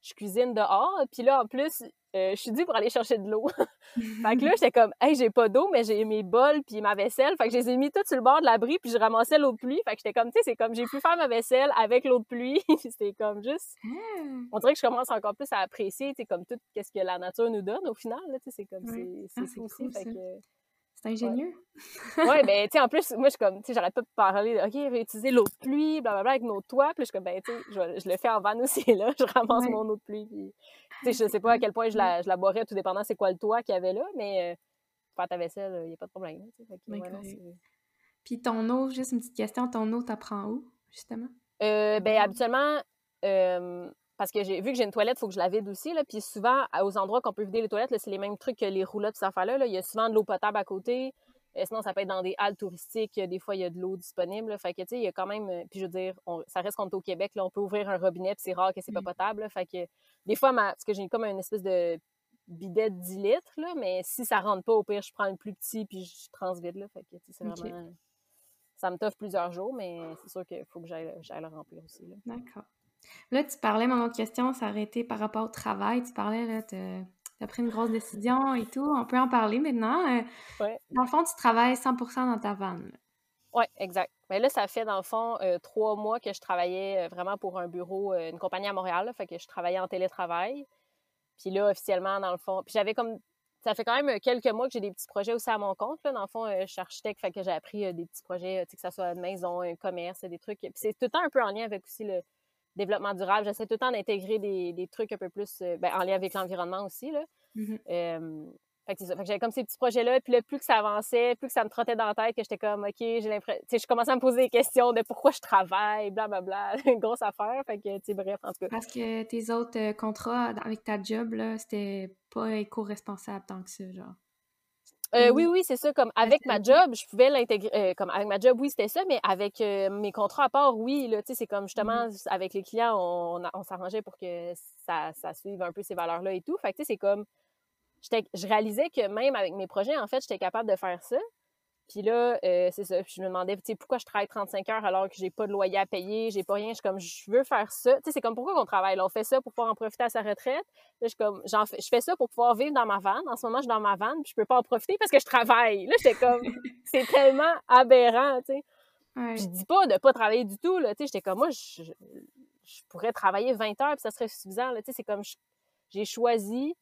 je cuisine dehors. Puis là, en plus, euh, je suis due pour aller chercher de l'eau. <laughs> fait que là, <laughs> j'étais comme, hey, j'ai pas d'eau, mais j'ai mes bols puis ma vaisselle. Fait que je les ai mis toutes sur le bord de l'abri, puis je ramassais l'eau de pluie. Fait que j'étais comme, tu sais, c'est comme, j'ai pu faire ma vaisselle avec l'eau de pluie. <laughs> c'était comme juste. Ah! On dirait que je commence encore plus à apprécier, tu sais, comme tout ce que la nature nous donne au final. Tu sais, c'est comme, c'est ah, aussi. fait que c'est ingénieux. <laughs> Ouais, ben, tu sais, en plus, moi, je suis comme, tu sais, j'arrête pas de parler de, OK, réutiliser l'eau de pluie, blablabla, avec nos toits. Puis je suis comme, ben, tu sais, je, je, le fais en van aussi, <laughs> là. Je ramasse mon eau de pluie. Puis, tu sais, je sais pas à quel point je la, je la boirais, tout dépendant c'est quoi le toit qu'il y avait là, mais euh, faire ta vaisselle, il n'y a pas de problème. puis ton eau, juste une petite question, ton eau, t'apprends où, justement? Euh, ben, habituellement, euh, parce que j'ai vu que j'ai une toilette, il faut que je la vide aussi. Là. Puis souvent, aux endroits qu'on peut vider les toilettes, c'est les mêmes trucs que les roulettes, ces affaires-là. Là. Il y a souvent de l'eau potable à côté. Euh, sinon, ça peut être dans des halles touristiques. Des fois, il y a de l'eau disponible. Fait que, tu sais, il y a quand même. Euh, puis je veux dire, ça reste qu'on est au Québec. Là, on peut ouvrir un robinet, puis c'est rare que c'est pas mm. potable. Fait que des fois, ma, parce que j'ai comme une espèce de bidet de 10 litres, là, mais si ça rentre pas, au pire, je prends le plus petit, puis je transvide. Là. Fait que, c'est vraiment. Ça me t'offre plusieurs jours, mais c'est sûr qu'il faut que j'aille le remplir aussi. D'accord. Là, tu parlais, mon autre question, été par rapport au travail. Tu parlais, là, tu as pris une grosse décision et tout. On peut en parler maintenant. Euh, dans le fond, tu travailles 100% dans ta vanne. Oui, exact. Mais là, ça fait, dans le fond, euh, trois mois que je travaillais euh, vraiment pour un bureau, une compagnie à Montréal. fait que je travaillais en télétravail. Puis là, officiellement, dans le fond, puis j'avais comme ça fait quand même quelques mois que j'ai des petits projets aussi à mon compte. Là. Dans le fond, je suis architecte, fait que j'ai appris des petits projets, que ce soit une maison, un commerce, des trucs. Puis c'est tout le temps un peu en lien avec aussi le, développement durable. J'essaie tout le temps d'intégrer des, trucs un peu plus euh, ben, en lien avec l'environnement aussi. Là. Mm-hmm. fait que j'avais comme ces petits projets-là. Puis là, plus que ça avançait, plus que ça me trottait dans la tête, que j'étais comme, OK, j'ai l'impression. Tu sais, je commençais à me poser des questions de pourquoi je travaille, blablabla. <laughs> Une grosse affaire. Fait que, tu sais, bref, en tout cas. Parce que tes autres euh, contrats avec ta job, là, c'était pas éco-responsable tant que ça, genre. Euh, oui, oui, c'est ça. Comme avec ma job, je pouvais l'intégrer. Euh, comme avec ma job, oui, c'était ça, mais avec euh, mes contrats à part, oui, là, tu sais, c'est comme justement mmh avec les clients, on, on s'arrangeait pour que ça, ça suive un peu ces valeurs-là et tout. Fait que tu sais, c'est comme. Je réalisais que même avec mes projets, en fait, j'étais capable de faire ça. Puis là, euh, c'est ça. Puis je me demandais, tu sais, pourquoi je travaille 35 heures alors que j'ai pas de loyer à payer, j'ai pas rien. Je suis comme, je veux faire ça. Tu sais, c'est comme pourquoi qu'on travaille? Là, on fait ça pour pouvoir en profiter à sa retraite. Là, je suis comme, j'en fais, je fais ça pour pouvoir vivre dans ma vanne. En ce moment, je suis dans ma vanne, puis je peux pas en profiter parce que je travaille. Là, j'étais comme, <laughs> c'est tellement aberrant, tu sais. Je dis pas de pas travailler du tout, là. Tu sais, j'étais comme, moi, je, je, pourrais travailler 20 heures, puis ça serait suffisant, là. Tu sais, c'est comme, j'ai choisi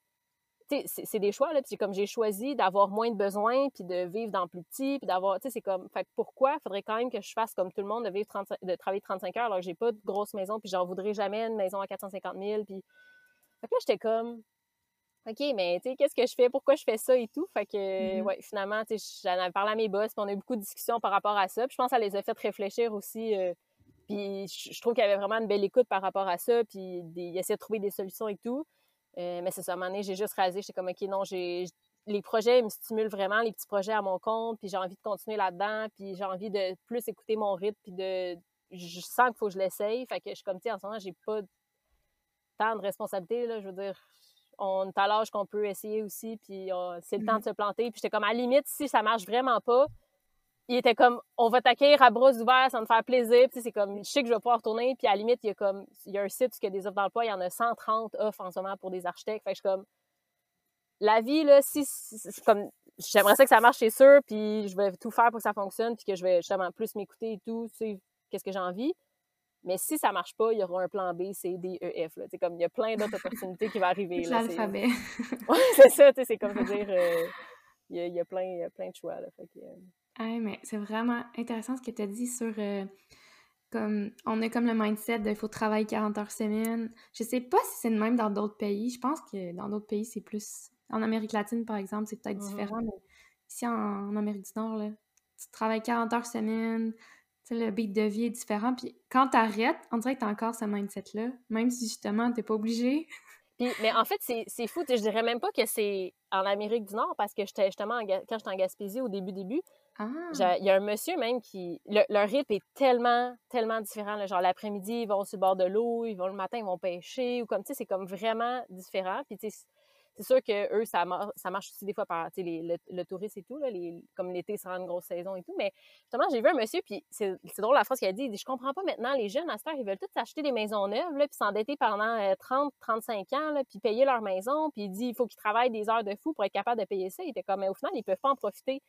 c'est des choix, là. Puis comme j'ai choisi d'avoir moins de besoins, puis de vivre dans plus petit, puis d'avoir, tu sais, c'est comme, fait pourquoi? Il faudrait quand même que je fasse comme tout le monde, de vivre de travailler 35 heures, alors que j'ai pas de grosse maison, puis j'en voudrais jamais une maison à 450 000, puis... Fait que là, j'étais comme, OK, mais tu sais, qu'est-ce que je fais? Pourquoi je fais ça et tout? Fait que, mm-hmm. ouais, finalement, tu sais, j'en avais parlé à mes boss, puis on a eu beaucoup de discussions par rapport à ça, puis je pense que ça les a fait réfléchir aussi... Euh, puis je trouve qu'il y avait vraiment une belle écoute par rapport à ça, puis ils essayaient de trouver des solutions et tout. Euh, mais c'est ça, à un moment donné, j'ai juste réalisé, j'étais comme, OK, non, j'ai les projets me stimulent vraiment, les petits projets à mon compte, puis j'ai envie de continuer là-dedans, puis j'ai envie de plus écouter mon rythme, puis de... Je sens qu'il faut que je l'essaye, fait que je suis comme, tu en ce moment, j'ai pas tant de responsabilités, là, je veux dire, on est à l'âge qu'on peut essayer aussi, puis c'est le temps de se planter, puis j'étais comme, à la limite, si ça marche vraiment pas, il était comme on va t'accueillir à bras ouverts, ça me faire plaisir. Puis c'est comme je sais que je vais pouvoir retourner. Puis à la limite, il y a comme il y a un site où il y a des offres d'emploi, il y en a 130 offres en ce moment pour des architectes. Fait que je suis comme la vie là, si, comme j'aimerais ça que ça marche, c'est sûr, puis je vais tout faire pour que ça fonctionne, puis que je vais justement plus m'écouter et tout, tu sais qu'est-ce que j'ai envie. Mais si ça marche pas, il y aura un plan B, C, D, E, F. Là. comme il y a plein d'autres <laughs> opportunités qui vont arriver. L'alphabet. <laughs> ouais, c'est ça, c'est comme dire euh, il, y a, il, y a, plein, plein de choix. Là, fait que, euh, mais c'est vraiment intéressant ce que tu as dit sur euh, comme on a comme le mindset de il faut travailler 40 heures semaine. Je sais pas si c'est le même dans d'autres pays. Je pense que dans d'autres pays, c'est plus. En Amérique latine, par exemple, c'est peut-être mmh différent, mais ici en, Amérique du Nord, là, tu travailles 40 heures semaine, le beat de vie est différent. Puis quand tu arrêtes, on dirait que tu as encore ce mindset-là, même si justement, tu pas obligé. Puis, mais en fait, c'est fou. Je dirais même pas que c'est en Amérique du Nord parce que j'étais justement, quand j'étais en Gaspésie au début, début, ah. il y a un monsieur même qui. Le, leur rythme est tellement, tellement différent. Genre, l'après-midi, ils vont sur le bord de l'eau, ils vont le matin, ils vont pêcher, ou comme, tu sais, c'est comme vraiment différent. Puis, tu sais, c'est sûr que eux, ça, ça marche aussi des fois par le, le, tourisme et tout, là, les, comme l'été, ça rend une grosse saison et tout. Mais justement, j'ai vu un monsieur, puis c'est drôle la phrase qu'il a dit, il dit Je comprends pas maintenant, les jeunes à cette heure, ils veulent tous acheter des maisons neuves, là, puis s'endetter pendant 30, euh, 35 ans, là, puis payer leur maison, puis il dit il faut qu'ils travaillent des heures de fou pour être capable de payer ça. Il était comme Mais au final, ils peuvent pas en profiter.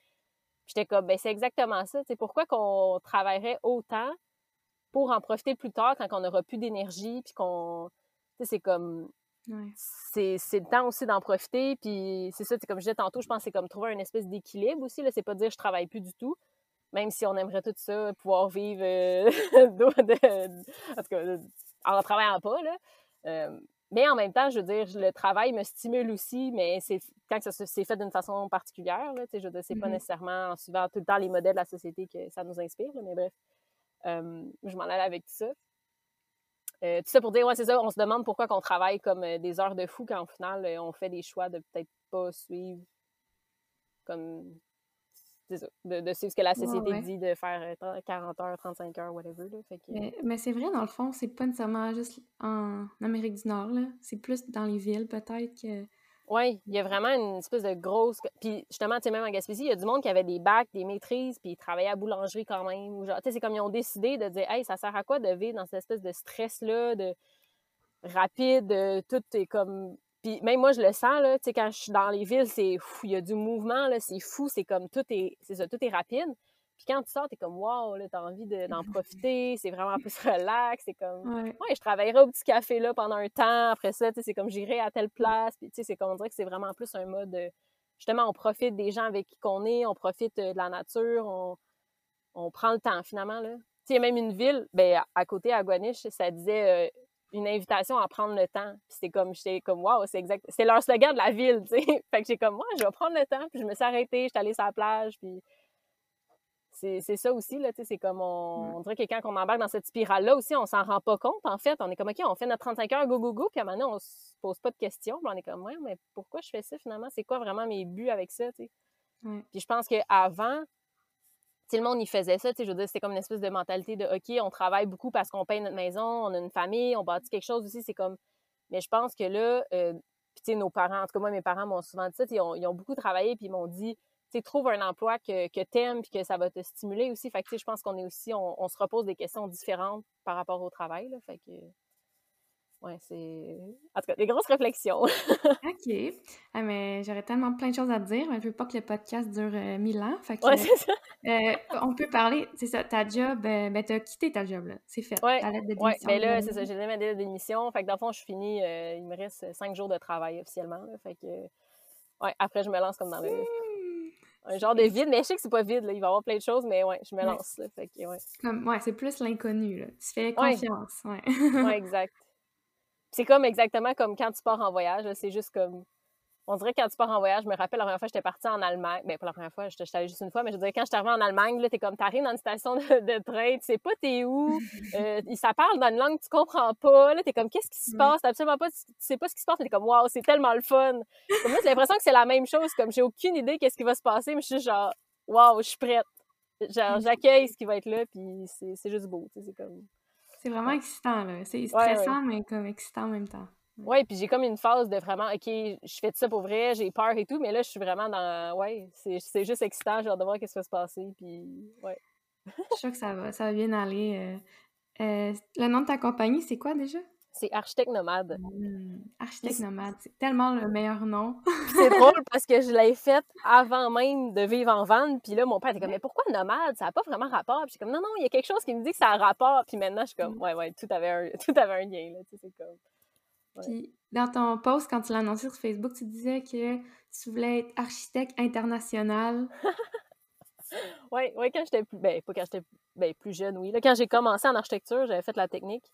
J'étais comme ben c'est exactement ça. C'est pourquoi qu'on travaillerait autant pour en profiter plus tard quand on n'aura plus d'énergie, puis qu'on. Tu sais, c'est comme c'est le temps aussi d'en profiter. Puis c'est ça, comme je disais tantôt, je pense que c'est comme trouver une espèce d'équilibre aussi. C'est pas dire je travaille plus du tout, même si on aimerait tout ça, pouvoir vivre euh, <laughs> en tout cas, en travaillant pas. Là. Euh, mais en même temps, je veux dire, le travail me stimule aussi, mais c'est quand c'est fait d'une façon particulière. Là, je veux dire, c'est pas mm-hmm. nécessairement en suivant tout le temps les modèles de la société que ça nous inspire. mais bref, euh, je m'en allais avec tout ça. Euh, tout ça pour dire, ouais, c'est ça, on se demande pourquoi qu'on travaille comme euh, des heures de fou quand au final, euh, on fait des choix de peut-être pas suivre comme. C'est ça, de, suivre ce que la société dit de faire 40 heures, 35 heures, whatever. Mais, c'est vrai, dans le fond, c'est pas nécessairement juste en Amérique du Nord, là. C'est plus dans les villes, peut-être, que oui, il y a vraiment une espèce de grosse. Puis justement, tu sais, même en Gaspésie, il y a du monde qui avait des bacs, des maîtrises, puis ils travaillaient à boulangerie quand même. tu sais, c'est comme ils ont décidé de dire, hey, ça sert à quoi de vivre dans cette espèce de stress-là, de rapide, de... tout est comme. Puis même moi, je le sens, là, tu sais, quand je suis dans les villes, c'est fou, il y a du mouvement, là, c'est fou, c'est comme tout est. C'est ça, tout est rapide. Puis quand tu sors, t'es comme, wow, là, t'as envie d'en profiter, c'est vraiment plus relax, c'est comme, ouais. je travaillerai au petit café là pendant un temps, après ça, tu sais, c'est comme, j'irai à telle place, puis tu sais, c'est comme, on dirait que c'est vraiment plus un mode, justement, on profite des gens avec qui qu'on est, on profite euh, de la nature, on, on prend le temps, finalement, là. Tu sais, même une ville, ben, à côté, à Guaniche, ça disait euh, une invitation à prendre le temps. Puis c'est comme, j'étais comme, wow, c'est exact. C'est leur slogan de la ville, tu sais. <laughs> fait que j'ai comme, moi, je vais prendre le temps, puis je me suis arrêtée, j'étais allée sur la plage, puis c'est ça aussi, là, tu sais, c'est comme on, dirait que quand on embarque dans cette spirale-là aussi, on s'en rend pas compte, en fait. On est comme, OK, on fait notre 35 heures, go, go, go, puis à un moment donné, on se pose pas de questions, puis on est comme, ouais, mais pourquoi je fais ça finalement? C'est quoi vraiment mes buts avec ça, tu sais? Puis je pense qu'avant, le monde, il faisait ça, tu sais, je veux dire, c'était comme une espèce de mentalité de, OK, on travaille beaucoup parce qu'on paye notre maison, on a une famille, on bâtit quelque chose aussi, c'est comme... Mais je pense que là, euh, puis tu sais, nos parents, en tout cas, moi, mes parents m'ont souvent dit ça, ils ont, beaucoup travaillé, puis ils m'ont dit tu trouve un emploi que, que tu aimes puis que ça va te stimuler aussi. Fait que, je pense qu'on est aussi, on, se repose des questions différentes par rapport au travail. Là, fait que, ouais, c'est. En tout cas, des grosses réflexions. <laughs> OK. Ah, mais j'aurais tellement plein de choses à te dire, mais je veux pas que le podcast dure euh, mille ans. Fait que, ouais, c'est ça. Euh, on peut parler, c'est ça, ta job, euh, ben, t'as quitté ta job, là. C'est fait. Ouais. Ta lettre de démission. Ouais, ben là, c'est ça, j'ai donné ma lettre de démission. Fait que dans le fond, je finis, il me reste cinq jours de travail officiellement. Là, fait que, ouais, après, je me lance comme dans le un genre de vide, mais je sais que c'est pas vide, là. il va y avoir plein de choses, mais ouais, je me lance. Là, fait que, ouais, comme, ouais c'est plus l'inconnu, là. tu fais confiance. Ouais, ouais. <laughs> exact. C'est comme exactement comme quand tu pars en voyage, c'est juste comme on dirait que quand tu pars en voyage, je me rappelle la première fois que j'étais partie en Allemagne. Ben, pas la première fois, j'étais allée juste une fois, mais je veux dire, quand je suis arrivée en Allemagne, là, t'es comme, t'arrives dans une station de, train, tu sais pas t'es où, <laughs> euh, ça parle dans une langue que tu comprends pas, là, t'es comme, qu'est-ce qui se passe? T'as absolument pas, tu, sais pas ce qui se passe, mais t'es comme, waouh, c'est tellement le fun. Comme moi, j'ai l'impression que c'est la même chose, comme, j'ai aucune idée qu'est-ce qui va se passer, mais je suis genre, waouh, je suis prête. Genre, <laughs> j'accueille ce qui va être là, puis c'est juste beau, c'est comme. C'est vraiment excitant, là. C'est stressant, mais comme excitant en même temps. Oui, puis j'ai comme une phase de vraiment, OK, je fais ça pour vrai, j'ai peur et tout, mais là, je suis vraiment dans, ouais, c'est juste excitant, hâte de voir ce qui va se passer, puis, ouais. je suis sûre que ça va, ça va bien aller. Euh, euh, le nom de ta compagnie, c'est quoi déjà? C'est Architecte Nomade. Mmh, architecte Nomade, c'est tellement le meilleur nom. c'est drôle parce que je l'ai fait avant même de vivre en van. Puis là, mon père était comme, mais pourquoi Nomade? Ça n'a pas vraiment rapport. Puis je comme, non, non, il y a quelque chose qui me dit que ça a rapport. Puis maintenant, je suis comme, ouais, ouais, tout avait un, <laughs> tout avait un lien. Là, tu sais, c'est comme... Puis dans ton post, quand tu l'as annoncé sur Facebook, tu disais que tu voulais être architecte international. <laughs> oui, ouais, quand j'étais plus. Ben, pas quand j'étais ben, plus jeune, oui. Là, quand j'ai commencé en architecture, j'avais fait la technique.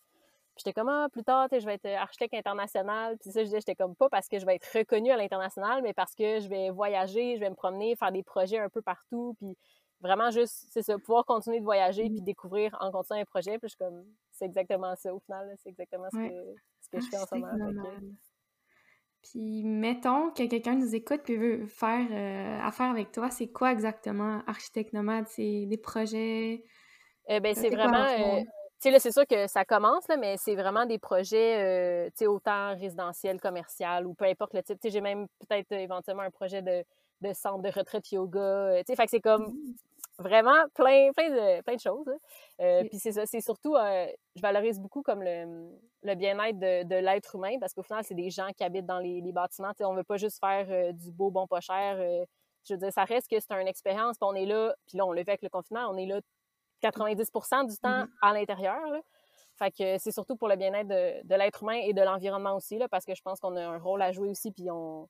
Puis j'étais comme, ah, plus tard, je vais être architecte international. Puis ça, je disais, j'étais comme pas parce que je vais être reconnue à l'international, mais parce que je vais voyager, je vais me promener, faire des projets un peu partout. Puis vraiment juste, c'est ça, pouvoir continuer de voyager puis mmh. découvrir en continuant un projet. Puis je suis comme, c'est exactement ça au final, c'est exactement ce, que, ce que je fais en ce moment. Puis mettons que quelqu'un nous écoute et veut faire euh, affaire avec toi, c'est quoi exactement Architecte Nomade? C'est des projets? Eh ben, c'est vraiment... Euh, tu sais, là, c'est sûr que ça commence, là, mais c'est vraiment des projets, tu sais, autant résidentiel, commercial ou peu importe le type. Tu sais, j'ai même peut-être éventuellement un projet de, de centre de retraite yoga. Tu sais, fait que c'est comme mmh vraiment plein, plein, de, plein de choses. Euh, puis c'est ça, c'est surtout, euh, je valorise beaucoup comme le, le bien-être de, de l'être humain parce qu'au final, c'est des gens qui habitent dans les, les bâtiments. sais, on veut pas juste faire euh, du beau, bon, pas cher. je veux dire, ça reste que c'est une expérience. Puis on est là, puis là, on le fait avec le confinement, on est là 90% du temps mm-hmm. à l'intérieur. Fait que c'est surtout pour le bien-être de, de l'être humain et de l'environnement aussi, là, parce que je pense qu'on a un rôle à jouer aussi, puis on,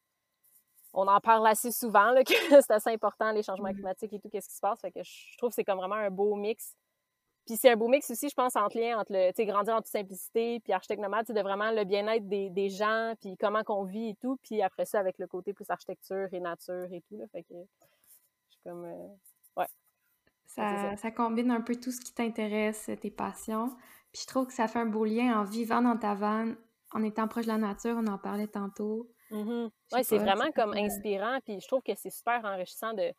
on en parle assez souvent, là, <laughs> que c'est assez important, les changements mmh climatiques et tout, qu'est-ce qui se passe. Fait que je trouve que c'est comme vraiment un beau mix. Puis c'est un beau mix aussi, je pense, entre lien entre le, tu grandir en toute simplicité, puis architecte nomade, c'est de vraiment le bien-être des, des, gens, puis comment qu'on vit et tout, puis après ça, avec le côté plus architecture et nature et tout, là. Fait que je suis comme, euh, Ça, ça. combine un peu tout ce qui t'intéresse, tes passions. Puis je trouve que ça fait un beau lien en vivant dans ta vanne, en étant proche de la nature, on en parlait tantôt. Mmh oui, c'est vraiment comme inspirant, puis je trouve que c'est super enrichissant de.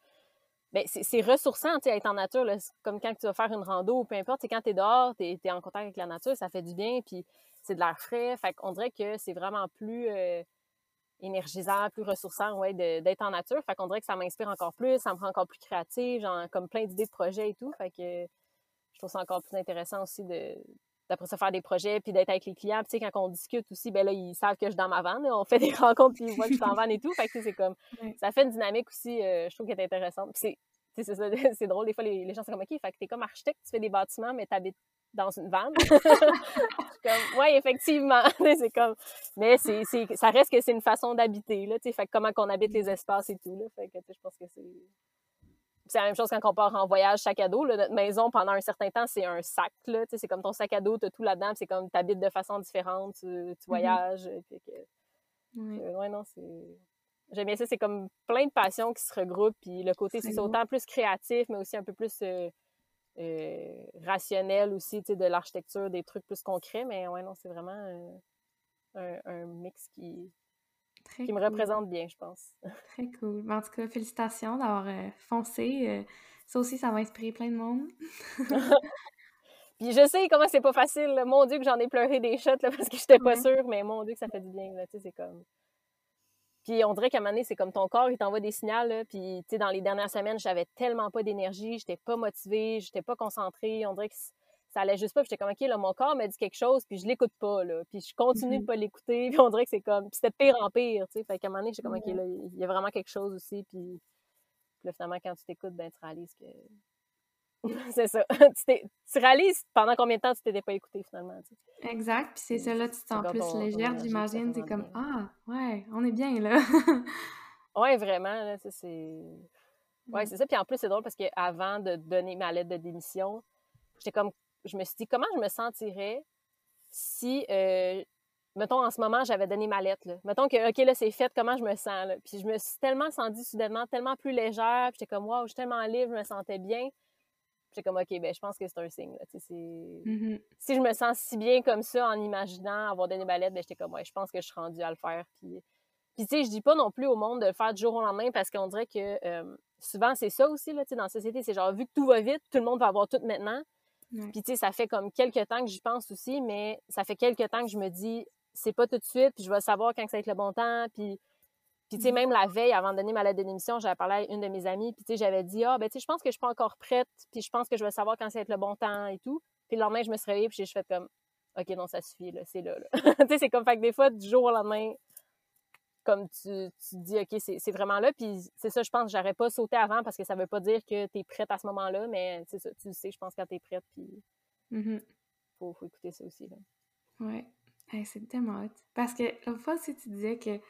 Ben, c'est ressourçant, tu sais, être en nature, comme quand tu vas faire une rando ou peu importe, quand tu es dehors, tu es, en contact avec la nature, ça fait du bien, puis c'est de l'air frais. Fait qu'on dirait que c'est vraiment plus euh, énergisant, plus ressourçant, ouais, d'être en nature. Fait qu'on dirait que ça m'inspire encore plus, ça me rend encore plus créative, genre, comme plein d'idées de projets et tout. Fait que je trouve ça encore plus intéressant aussi de, d'après ça faire des projets puis d'être avec les clients puis tu sais quand on discute aussi ben là ils savent que je suis dans ma vanne on fait des <laughs> rencontres puis ils voient que je suis en vanne et tout fait que c'est comme <laughs> ça fait une dynamique aussi euh, je trouve qu'elle est intéressante puis c'est <laughs> c'est drôle des fois les, gens sont comme ok fait que t'es comme architecte tu fais des bâtiments mais t'habites dans une vanne <laughs> comme ouais effectivement <laughs> c'est comme mais c'est ça reste que c'est une façon d'habiter là tu sais que comment qu'on habite les espaces et tout là fait que je pense que c'est c'est la même chose quand on part en voyage sac à dos. Notre maison, pendant un certain temps, c'est un sac. C'est comme ton sac à dos, tu as tout là-dedans. C'est comme tu habites de façon différente, tu, mm-hmm. voyages. ouais, non, c'est... J'aime bien ça. C'est comme plein de passions qui se regroupent. Puis le côté, c'est autant plus créatif, mais aussi un peu plus euh, euh, rationnel aussi, de l'architecture, des trucs plus concrets. Mais ouais, non, c'est vraiment euh, un mix qui, qui me représente bien, je pense. <laughs> Très cool. Ben, en tout cas, félicitations d'avoir euh, foncé. Ça aussi, ça va inspirer plein de monde. <laughs> Puis je sais comment c'est pas facile. Mon Dieu, que j'en ai pleuré des shots là, parce que j'étais pas sûre, mais mon Dieu, que ça fait du bien. c'est comme. Puis on dirait qu'à un moment donné, c'est comme ton corps, il t'envoie des signaux. Là, puis, tu sais, dans les dernières semaines, j'avais tellement pas d'énergie, j'étais pas motivée, j'étais pas concentrée. On dirait que ça allait juste pas. Puis j'étais comme, OK, là, mon corps m'a dit quelque chose, puis je l'écoute pas, là. Puis je continue de mm-hmm. pas l'écouter, <laughs> puis on dirait que c'est comme... Puis c'était pire en pire, tu sais. Fait qu'à un moment donné, j'étais comme, OK, là, il y a vraiment quelque chose aussi, puis... là, finalement, quand tu t'écoutes, ben, tu réalises que... <laughs> c'est ça. tu, réalises pendant combien de temps tu t'étais pas écouté, finalement, Exact. Puis c'est ça, là, tu te sens plus légère, j'imagine. C'est comme, ah, ouais, on est bien, là. <laughs> ouais, vraiment, là, c'est... Ouais, c'est ça. Puis en plus, c'est drôle parce qu'avant de donner ma lettre de démission, j'étais comme je me suis dit, comment je me sentirais si, euh, mettons, en ce moment, j'avais donné ma lettre. Là. Mettons que, OK, là, c'est fait, comment je me sens? Là? Puis je me suis tellement sentie soudainement, tellement plus légère. Puis j'étais comme, wow, je suis tellement libre, je me sentais bien. J'étais comme, OK, ben je pense que c'est un signe. Là, mm-hmm. Si je me sens si bien comme ça en imaginant avoir donné ma lettre, ben j'étais comme, ouais, je pense que je suis rendue à le faire. Puis, puis tu sais, je dis pas non plus au monde de le faire du jour au lendemain parce qu'on dirait que euh, souvent, c'est ça aussi, là, dans la société. C'est genre, vu que tout va vite, tout le monde va avoir tout maintenant. Puis, tu sais, ça fait comme quelques temps que j'y pense aussi, mais ça fait quelques temps que je me dis, c'est pas tout de suite, puis je vais savoir quand ça va être le bon temps. Puis, puis tu sais, même la veille, avant de donner ma lettre de démission, j'avais parlé à une de mes amies, puis tu sais, j'avais dit, ah, ben, tu sais, je pense que je suis pas encore prête, puis je pense que je vais savoir quand ça va être le bon temps et tout. Puis le lendemain, je me suis réveillée, puis j'ai fait comme, OK, non, ça suffit, là, c'est là, là. <laughs> tu sais, c'est comme, fait que des fois, du jour au lendemain, comme tu, tu dis, OK, c'est vraiment là. Puis c'est ça, je pense que j'aurais pas sauté avant parce que ça veut pas dire que tu es prête à ce moment-là, mais c'est ça, tu le sais, je pense, quand tu es prête. Puis mm-hmm. faut, faut, écouter ça aussi. Là. Ouais, c'est tellement hot. Parce que l'autre fois aussi, tu disais que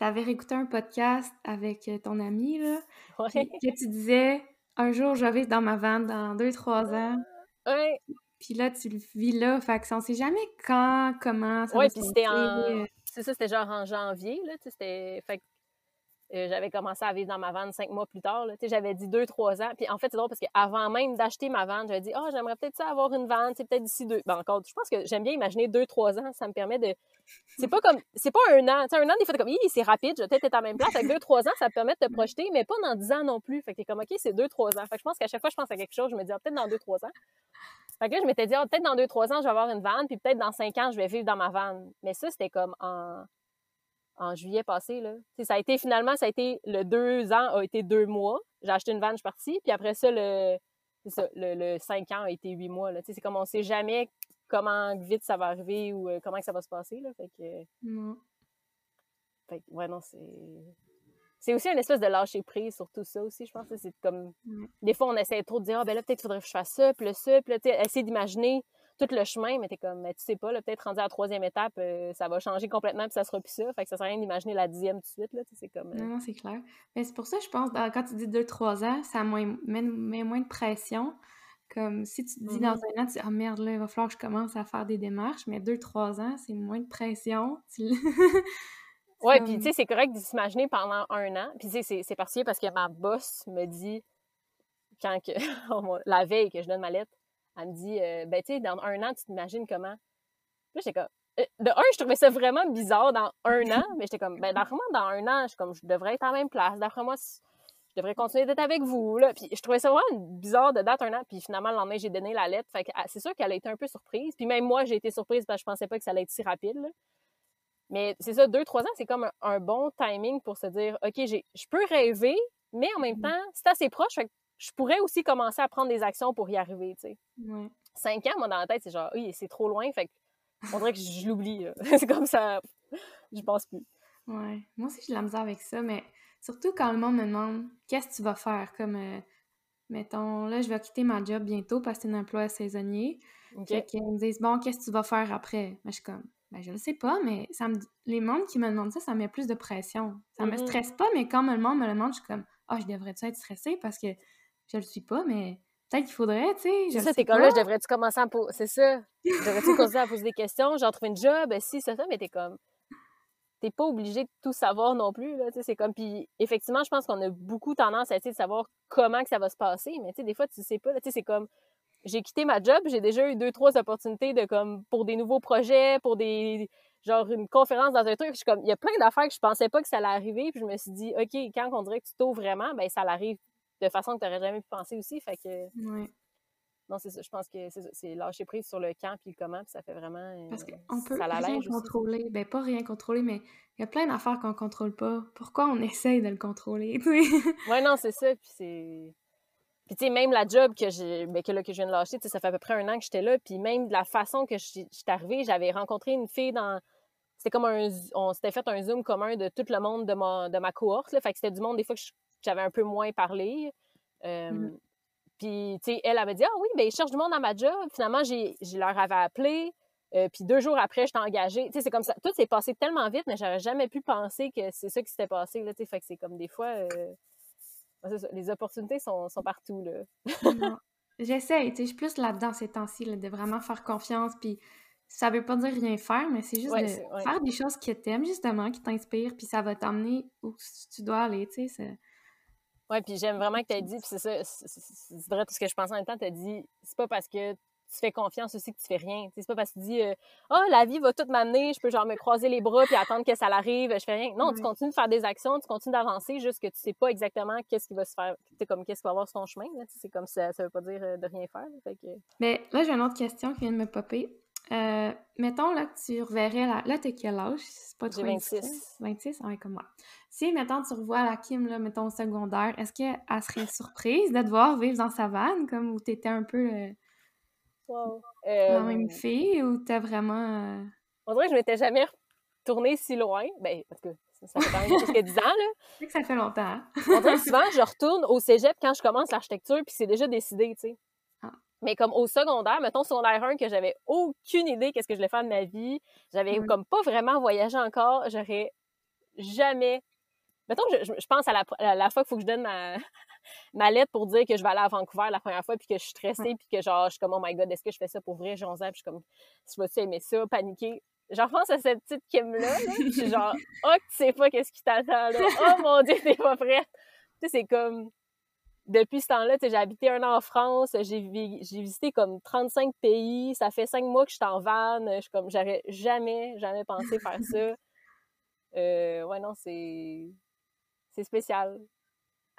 tu avais réécouté un podcast avec euh, ton ami, là. Ouais. Que tu disais, un jour, je vais dans ma vanne dans deux, trois ans. Ouais. Puis là, tu le vis là. Fait que on sait jamais quand, comment ça ouais, puis c'était en... C'est ça, c'était genre en janvier, là, c'était... Fait euh, j'avais commencé à vivre dans ma vanne cinq mois plus tard. J'avais dit deux, trois ans. Puis en fait, c'est drôle parce qu'avant même d'acheter ma vanne, j'avais dit, oh, j'aimerais peut-être ça avoir une vanne, c'est peut-être d'ici deux. Ben, encore, je pense que j'aime bien imaginer deux, trois ans. Ça me permet de. C'est pas comme. C'est pas un an. sais, un an, des fois, t'es comme, c'est rapide, je vais peut-être être à même place. Avec deux, trois ans, ça te permet de te projeter, mais pas dans dix ans non plus. Fait que t'es comme, OK, c'est deux, trois ans. Fait que je pense qu'à chaque fois, je pense à quelque chose, je me dis, ah, peut-être dans deux, trois ans. Fait que là, je m'étais dit, ah, peut-être dans deux, trois ans, je vais avoir une vanne, puis peut-être dans cinq ans, je vais vivre dans ma vanne. Mais ça, c'était comme en en juillet passé. Là. ça a été finalement, ça a été le deux ans a été deux mois. J'ai acheté une vanne, je suis partie. Puis après ça, le, le, cinq ans a été huit mois. Là. C'est comme on sait jamais comment vite ça va arriver ou euh, comment ça va se passer. Là. Fait que. Fait ouais, non, c'est. C'est aussi une espèce de lâcher prise sur tout ça aussi, je pense. C'est comme. Des fois, on essaie trop de dire, ah, ben là, peut-être qu'il faudrait que je fasse ça, puis le ça, puis là, essayer d'imaginer tout le chemin, mais t'es comme, mais tu sais pas, peut-être rendu à la troisième étape, euh, ça va changer complètement, puis ça sera plus ça. Fait que ça sert à rien d'imaginer la dixième tout de suite, là, c'est comme... Non, euh non, c'est clair. Mais c'est pour ça, je pense, quand tu dis deux, trois ans, ça met, moins de pression. Comme si tu te dis dans mm-hmm. un an, tu dis, ah merde, là, il va falloir que je commence à faire des démarches, mais deux, trois ans, c'est moins de pression. <laughs> Oui, puis tu sais, c'est correct de s'imaginer pendant un an. Puis tu sais, c'est particulier parce que ma boss me dit, quand que, <laughs> la veille que je donne ma lettre, elle me dit, euh, ben, tu sais, dans un an, tu t'imagines comment? Là, j'étais comme, euh, de un, je trouvais ça vraiment bizarre dans un an, mais j'étais comme, ben, d'après moi, dans un an, je, comme, je devrais être en même place. D'après moi, je devrais continuer d'être avec vous, là. Puis je trouvais ça vraiment bizarre de date un an. Puis finalement, le lendemain, j'ai donné la lettre. Fait que ah, c'est sûr qu'elle a été un peu surprise. Puis même moi, j'ai été surprise parce que je pensais pas que ça allait être si rapide, Mais c'est ça, deux, trois ans, c'est comme un, bon timing pour se dire, OK, je peux rêver, mais en même mmh temps, c'est assez proche. Fait que je pourrais aussi commencer à prendre des actions pour y arriver, tu sais. Cinq ans, moi, dans la tête, c'est genre, oui, c'est trop loin, fait on dirait que je l'oublie, <laughs> c'est comme ça, je pense plus. Ouais. Moi aussi, j'ai de la misère avec ça, mais surtout quand le monde me demande, qu'est-ce que tu vas faire, comme, euh, mettons, là, je vais quitter ma job bientôt parce que c'est un emploi saisonnier. Okay. Fait me disent, bon, qu'est-ce que tu vas faire après? Mais je suis comme, ben, je ne sais pas, mais ça me... les mondes qui me demandent ça, ça met plus de pression. Ça me mm-hmm. stresse pas, mais quand le monde me le demande, je suis comme, ah, oh, je devrais-tu être stressée? Parce que je le suis pas, mais peut-être qu'il faudrait, tu sais. C'est ça, t'es comme là, je devrais-tu commencer à poser. C'est ça. Devrais-tu commencer à poser des questions? Genre, trouver une job, ben, si, c'est ça, mais t'es comme. T'es pas obligé de tout savoir non plus, là, tu sais. C'est comme. Puis, effectivement, je pense qu'on a beaucoup tendance à essayer de savoir comment que ça va se passer, mais tu sais, des fois, tu sais pas, tu sais, c'est comme. J'ai quitté ma job, j'ai déjà eu deux, trois opportunités de comme pour des nouveaux projets, pour des genre une conférence dans un truc. Je suis comme, il y a plein d'affaires que je pensais pas que ça allait arriver. Puis je me suis dit, OK, quand on dirait que tu t'ouvres vraiment, ben ça l'arrive de façon que tu n'aurais jamais pu penser aussi. Fait que. Non, c'est ça. Je pense que c'est lâcher prise sur le camp puis le comment, puis ça fait vraiment. Euh, Parce qu'on peut rien contrôler. Ben, pas rien contrôler, mais il y a plein d'affaires qu'on contrôle pas. Pourquoi on <laughs> essaye de le contrôler, Ouais, non, c'est ça. Puis c'est. Puis, tu sais, même la job que, j'ai, ben, que, là, que je viens de lâcher, ça fait à peu près un an que j'étais là. Puis, même de la façon que je suis arrivée, j'avais rencontré une fille dans. C'était comme un. On s'était fait un Zoom commun de tout le monde de ma, de ma cohorte. Là. Fait que c'était du monde, des fois, que je j'avais un peu moins parlé. Mmh. Puis, tu sais, elle avait dit Ah oui, ben, ils cherchent du monde dans ma job. Finalement, j'ai, leur avais appelé. puis deux jours après, j'étais engagée. Tu sais, c'est comme ça. Tout s'est passé tellement vite, mais j'aurais jamais pu penser que c'est ça qui s'était passé. Là, tu sais, fait que c'est comme des fois. les opportunités sont, partout. Là. J'essaie, tu sais, je suis plus là-dedans ces temps-ci, de vraiment faire confiance. Puis ça veut pas dire rien faire, mais c'est juste de faire des choses que t'aimes, justement, qui t'inspirent, puis ça va t'emmener où tu dois aller, tu sais. Oui, puis j'aime vraiment que tu aies dit, puis c'est ça, c'est vrai tout ce que je pense en même temps, tu as dit, c'est pas parce que tu fais confiance aussi que tu fais rien. C'est pas parce que tu dis, euh, oh, la vie va tout m'amener, je peux genre me croiser les bras puis attendre que ça l'arrive, je fais rien. Non, tu continues de faire des actions, tu continues d'avancer, juste que tu sais pas exactement qu'est-ce qui va se faire, tu comme qu'est-ce qui va avoir sur ton chemin. C'est comme ça, ça veut pas dire euh, de rien faire. Mais là, j'ai une autre question qui vient de me popper. Euh, mettons là que tu reverrais la... Là, t'es quel âge? C'est pas trop 26. 26? Oui, comme moi. Si, mettons, tu revois la Kim, là, mettons, au secondaire, est-ce qu'elle serait surprise de te voir vivre dans sa vanne, comme où t'étais un peu euh, la même euh, fille, ou t'as vraiment... Euh, On dirait que je m'étais jamais retournée si loin. Ben, parce que ça fait quand même plus que 10 ans, là. <laughs> C'est que ça fait longtemps. Hein. On dirait que souvent, je <laughs> retourne au cégep quand je commence l'architecture, puis c'est déjà décidé, tu sais. Ah. Mais comme au secondaire, mettons secondaire 1, que j'avais aucune idée qu'est-ce que je voulais faire de ma vie, j'avais comme pas vraiment voyagé encore, j'aurais jamais Mettons que je, pense à la, fois qu'il faut que je donne <laughs> ma, lettre pour dire que je vais aller à Vancouver la première fois, puis que je suis stressée, puis que genre, je suis comme, oh my god, est-ce que je fais ça pour vrai? J'ai 11 ans, puis je suis comme, je vais-tu aimer ça, paniquer? j'en pense à cette petite Kim-là, je suis genre, <laughs> oh, tu sais pas qu'est-ce qui t'attend, là. <laughs> Oh mon Dieu, t'es pas prête. Tu sais, c'est comme, depuis ce temps-là, j'ai habité un an en France, j'ai visité comme 35 pays, ça fait cinq mois que je suis en van, je suis comme, j'aurais jamais, jamais pensé faire ça. Euh, ouais, non, c'est, c'est spécial.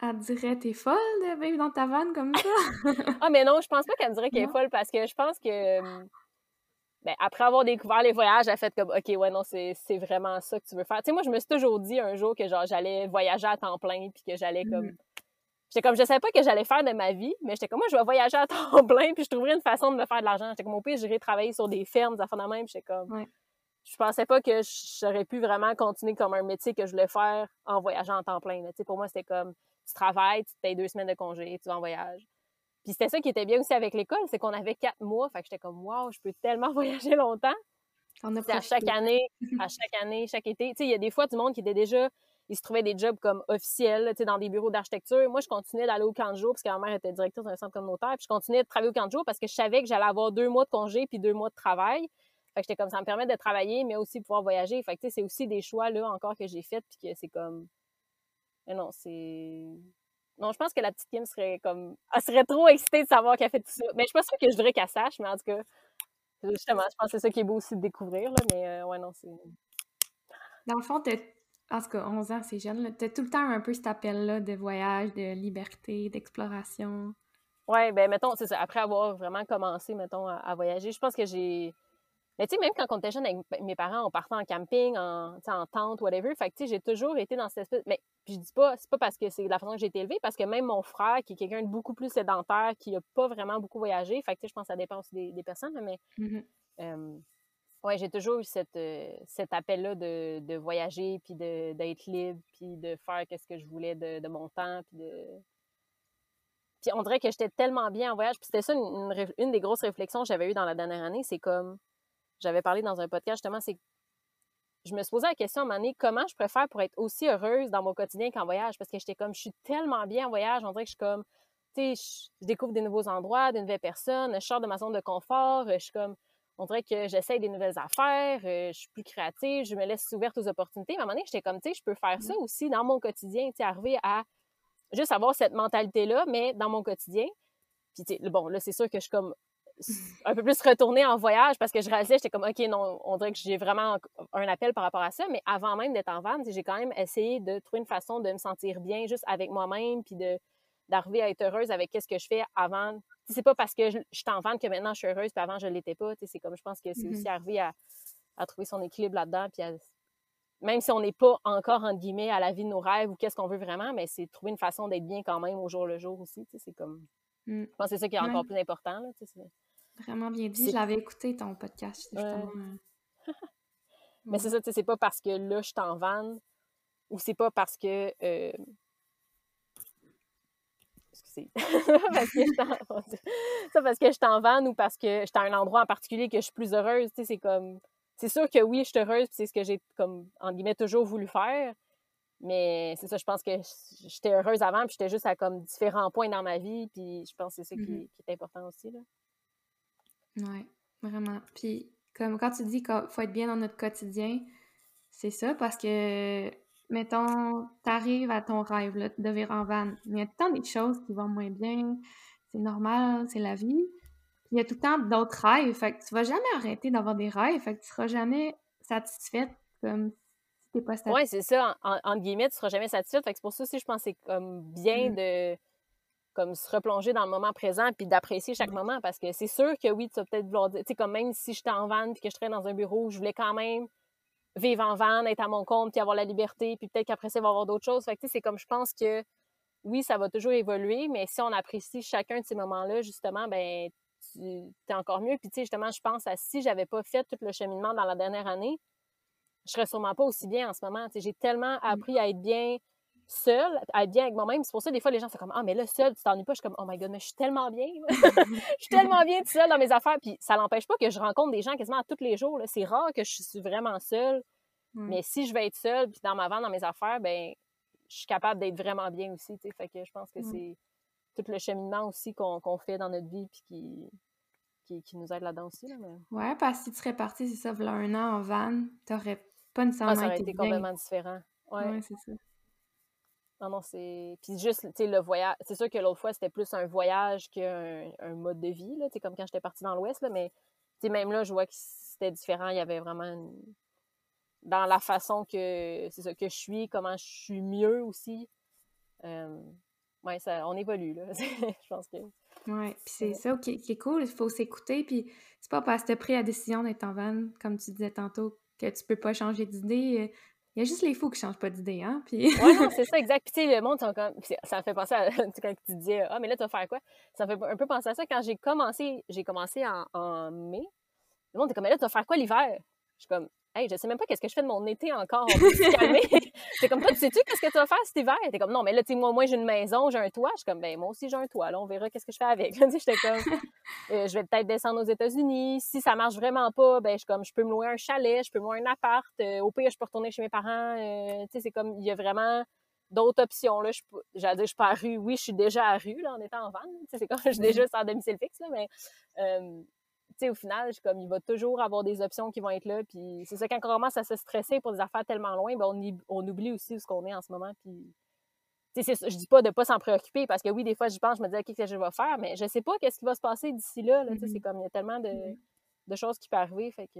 Elle dirait, t'es folle de vivre dans ta vanne comme ça? <laughs> ah, mais non, je pense pas qu'elle dirait qu'elle est folle parce que je pense que, ben, après avoir découvert les voyages, elle a fait comme, OK, ouais, non, c'est vraiment ça que tu veux faire. Tu sais, moi, je me suis toujours dit un jour que, genre, j'allais voyager à temps plein puis que j'allais comme mmh. J'étais comme, je savais pas que j'allais faire de ma vie, mais j'étais comme, moi, je vais voyager à <laughs> temps plein, puis je trouverais une façon de me faire de l'argent. J'étais comme, au pire, j'irais travailler sur des fermes, des affaires de même, j'étais comme, je pensais pas que j'aurais pu vraiment continuer comme un métier que je voulais faire en voyageant en temps plein. sais, pour moi, c'était comme, tu travailles, tu te payes deux semaines de congé, tu vas en voyage. Puis c'était ça qui était bien aussi avec l'école, c'est qu'on avait quatre mois, fait que j'étais comme, wow, je peux tellement <laughs> voyager longtemps. à chaque année, à <laughs> chaque année, chaque été. Tu sais, il y a des fois du monde qui était déjà ils se trouvaient des jobs comme officiels, dans des bureaux d'architecture. Moi, je continuais d'aller au camp de jour parce que ma mère était directrice d'un centre communautaire. Puis je continuais de travailler au camp de jour parce que je savais que j'allais avoir deux mois de congé puis deux mois de travail. Fait que j'étais comme ça me permet de travailler, mais aussi de pouvoir voyager. Fait que c'est aussi des choix là encore que j'ai fait puis que c'est comme. Mais non, c'est. Non, je pense que la petite Kim serait comme. Elle serait trop excitée de savoir qu'elle fait tout ça. Mais je suis pas sûre que je voudrais qu'elle sache, mais en tout cas, justement, je pense que c'est ça qui est beau aussi de découvrir, là. Mais euh, ouais, non, c'est. Dans le fond, en tout cas, 11 ans, c'est jeune. Tu as tout le temps un peu cet appel-là de voyage, de liberté, d'exploration. Oui, ben mettons, c'est ça. Après avoir vraiment commencé, mettons, à, voyager, je pense que j'ai. Mais tu sais, même quand on était jeune avec mes parents, on partait en camping, en, en tente, whatever. Fait que tu sais, j'ai toujours été dans cette espèce. Mais puis je dis pas, c'est pas parce que c'est la façon que j'ai été élevée, parce que même mon frère, qui est quelqu'un de beaucoup plus sédentaire, qui a pas vraiment beaucoup voyagé, fait que tu sais, je pense que ça dépend aussi des, personnes, mais. Mm-hmm. Oui, j'ai toujours eu cette, euh, cet appel-là de, de, voyager, puis d'être libre, puis de faire ce que je voulais de, de, mon temps, puis de... Puis on dirait que j'étais tellement bien en voyage, puis c'était ça une, une, des grosses réflexions que j'avais eues dans la dernière année, c'est comme, j'avais parlé dans un podcast justement, c'est je me suis posé la question à un moment donné, comment je préfère pour être aussi heureuse dans mon quotidien qu'en voyage? Parce que j'étais comme, je suis tellement bien en voyage, on dirait que je suis comme, tu sais, je découvre des nouveaux endroits, des nouvelles personnes, je sors de ma zone de confort, je suis comme, on dirait que j'essaye des nouvelles affaires, euh, je suis plus créative, je me laisse ouverte aux opportunités. Mais à un moment donné, j'étais comme, tu sais, je peux faire ça aussi dans mon quotidien, tu sais, arriver à juste avoir cette mentalité-là, mais dans mon quotidien. Puis, bon, là, c'est sûr que je suis comme un peu plus retournée en voyage parce que je réalisais, j'étais comme, OK, non, on dirait que j'ai vraiment un appel par rapport à ça. Mais avant même d'être en van, j'ai quand même essayé de trouver une façon de me sentir bien juste avec moi-même, puis de d'arriver à être heureuse avec ce que je fais avant c'est pas parce que je, suis en vente que maintenant je suis heureuse, puis avant je l'étais pas. C'est comme je pense que c'est aussi mm-hmm. arrivé à, trouver son équilibre là-dedans, puis même si on n'est pas encore, entre guillemets, à la vie de nos rêves ou qu'est-ce qu'on veut vraiment, mais c'est trouver une façon d'être bien quand même au jour le jour aussi. C'est comme. Mm. Je pense que c'est ça qui est encore plus important. Là, Vraiment bien dit. Je l'avais écouté ton podcast, justement. <laughs> mais c'est ça, c'est pas parce que là, je suis en vanne ou c'est pas parce que. Euh, excusez. <laughs> parce que je ça <laughs> parce que je suis en van ou parce que je suis à un endroit en particulier que je suis plus heureuse. c'est comme. C'est sûr que oui, je suis heureuse, c'est ce que j'ai, comme, en guillemets, toujours voulu faire. Mais c'est ça, je pense que j'étais heureuse avant, puis j'étais juste à comme différents points dans ma vie, puis je pense que c'est ça qui, mm-hmm. est important aussi. Là. Oui, vraiment. Puis, comme quand tu dis qu'il faut être bien dans notre quotidien, c'est ça, parce que mettons, t'arrives à ton rêve là, de vivre en van, mais il y a tant de choses qui vont moins bien, c'est normal, c'est la vie. Il y a tout le temps d'autres rêves, fait que tu vas jamais arrêter d'avoir des rêves, fait que tu seras jamais satisfaite comme si t'es pas satisfaite. Oui, c'est ça, en, entre guillemets, tu seras jamais satisfaite, fait que c'est pour ça aussi, je pense que c'est comme bien mm. de comme se replonger dans le moment présent puis d'apprécier chaque moment parce que c'est sûr que oui, tu vas peut-être vouloir dire, tu sais, comme même si j'étais en van puis que je serais dans un bureau, je voulais quand même vivre en van, être à mon compte, puis avoir la liberté, puis peut-être qu'après ça, il va y avoir d'autres choses. Fait que, c'est comme, je pense que, oui, ça va toujours évoluer, mais si on apprécie chacun de ces moments-là, justement, ben tu es encore mieux. Puis, tu sais, justement, je pense à si j'avais pas fait tout le cheminement dans la dernière année, je serais sûrement pas aussi bien en ce moment. Tu sais, j'ai tellement appris à être bien seule, à être bien avec moi-même. C'est pour ça, des fois, les gens sont comme, ah, mais là, seule, tu t'ennuies pas. Je suis comme, oh my god, mais je suis tellement bien. <laughs> je suis tellement bien toute seule dans mes affaires. Puis ça n'empêche pas que je rencontre des gens quasiment tous les jours. C'est rare que je suis vraiment seule. Mais si je vais être seule, puis dans ma vente, dans mes affaires, ben je suis capable d'être vraiment bien aussi. Fait que je pense que c'est tout le cheminement aussi qu'on fait dans notre vie, puis qui, qui, nous aident là-dedans aussi. Là, mais... Ouais, parce que si tu serais parti, c'est ça, voilà un an en van, t'aurais pas nécessairement ah, ça aurait été, complètement différent. Ouais, c'est ça. Non, non, c'est. Puis juste, tu sais, le voyage. C'est sûr que l'autre fois, c'était plus un voyage qu'un un mode de vie, là. Tu sais, comme quand j'étais partie dans l'Ouest, là. Mais, tu sais, même là, je vois que c'était différent. Il y avait vraiment Dans la façon que. C'est ça, que je suis, comment je suis mieux aussi. Euh... Ouais, ça, on évolue, là. <laughs> je pense que. Ouais, puis c'est ça qui, est cool. Il faut s'écouter. Puis c'est pas parce que tu as pris la décision d'être en van, comme tu disais tantôt, que tu peux pas changer d'idée. Il y a juste les fous qui changent pas d'idée, hein? Puis... ouais, non, <laughs> c'est ça, exact. Puis, tu sais, le monde, ça me fait penser à <laughs> quand tu disais, ah, mais là, tu vas faire quoi? Ça me fait un peu penser à ça. Quand j'ai commencé, j'ai commencé en, en, mai, le monde est comme, mais là, tu vas faire quoi l'hiver? Je suis comme, Hey, je sais même pas qu'est-ce que je fais de mon été encore. <laughs> c'est comme toi, tu sais-tu qu'est-ce que tu vas faire cet hiver? T'es comme non, mais là, tu sais, moi, j'ai une maison, j'ai un toit. Je suis comme ben moi aussi j'ai un toit. Là, on verra qu'est-ce que je fais avec. <laughs> J'étais comme euh, je vais peut-être descendre aux États-Unis. Si ça marche vraiment pas, ben je suis comme je peux me louer un chalet, je peux me louer un appart. Euh, au pire, je peux retourner chez mes parents. Euh, tu sais, c'est comme il y a vraiment d'autres options. Là, j'allais dire, je suis pas à rue. Oui, je suis déjà à rue là, en étant en van. C'est comme <laughs> je suis déjà sans domicile fixe, là, mais au final, comme il va toujours avoir des options qui vont être là. Puis c'est ça, quand on commence à se stresser pour des affaires tellement loin, ben on, on, oublie aussi où ce qu'on est en ce moment. Puis, je dis pas de pas s'en préoccuper parce que oui, des fois, j'y pense, je me dis, qu'est-ce que je vais faire, mais je sais pas qu'est-ce qui va se passer d'ici là. C'est mm-hmm. comme, il y a tellement de, de, choses qui peuvent arriver. Fait que.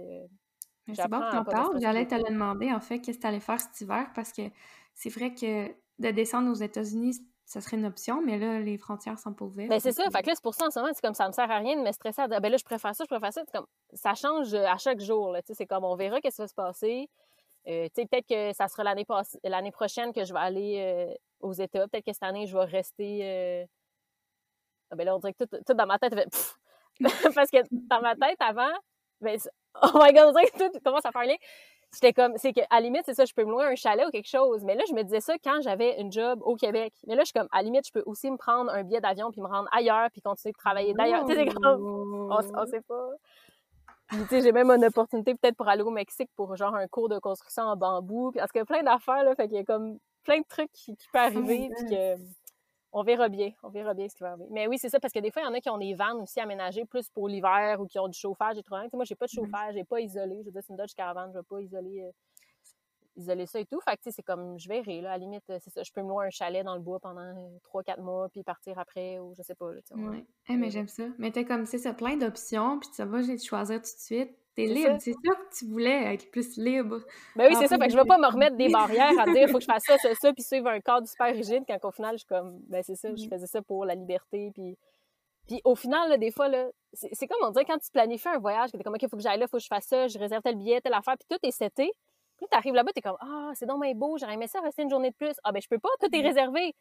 C'est bon que t'en parles. J'allais te le demander, en fait, qu'est-ce que tu allais faire cet hiver parce que c'est vrai que de descendre aux États-Unis, ça serait une option, mais là, les frontières sont pas ouvertes. Ben, c'est ça. Fait que là, c'est pour ça, en ce moment, c'est comme ça me sert à rien de me stresser à dire, ben là, je préfère ça, je préfère ça. Comme, ça change euh, à chaque jour, là. C'est comme, on verra qu'est-ce qui va se passer. Euh, tu sais, peut-être que ça sera l'année l'année prochaine que je vais aller euh, aux États. Peut-être que cette année, je vais rester. Ah, ben là, on dirait que tout, dans ma tête fait <laughs> Parce que dans ma tête, avant, ben, oh my god, on dirait que tout commence à parler j'étais comme, c'est qu'à limite, c'est ça, je peux me louer un chalet ou quelque chose. Mais là, je me disais ça quand j'avais une job au Québec. Mais là, je suis comme, à limite, je peux aussi me prendre un billet d'avion puis me rendre ailleurs puis continuer de travailler d'ailleurs. Tu sais, c'est comme, on, sait pas. tu sais, j'ai même une opportunité peut-être pour aller au Mexique pour genre un cours de construction en bambou. parce qu'il y a plein d'affaires, là, fait qu'il y a comme plein de trucs qui, qui peuvent arriver puis que on verra bien. On verra bien ce qui va arriver. Mais oui, c'est ça, parce que des fois, il y en a qui ont des vannes aussi aménagées plus pour l'hiver ou qui ont du chauffage et tout. Moi, j'ai pas de mm-hmm. chauffage, j'ai pas isolé. Je veux dire, c'est une Dodge Caravan, je vais pas isoler, euh, isoler ça et tout. Fait que, c'est comme, je verrai, là. À la limite, c'est ça. Je peux me louer un chalet dans le bois pendant 3-4 euh, mois, puis partir après, ou je sais pas, là, Oui. Eh, mais j'aime ça. Mais t'es comme, c'est ça, plein d'options, puis ça va, j'ai choisir tout de suite. T'es libre, c'est ça que tu voulais, être plus libre. Ben oui, c'est ça. Fait que je vais pas me remettre des <laughs> barrières à dire faut que je fasse ça, ça, ça, puis suivre un cadre super rigide quand au final, je suis comme, ben c'est ça, je mm-hmm. faisais ça pour la liberté, puis. Puis au final, là, des fois, là, c'est comme on dirait quand tu planifies un voyage, que t'es comme, OK, faut que j'aille là, faut que je fasse ça, je réserve tel billet, telle affaire, puis tout est seté. Puis t'arrives là-bas, t'es comme, ah, c'est donc beau, j'aurais aimé ça rester une journée de plus. Ah, ben je peux pas, tout est mm-hmm. réservé.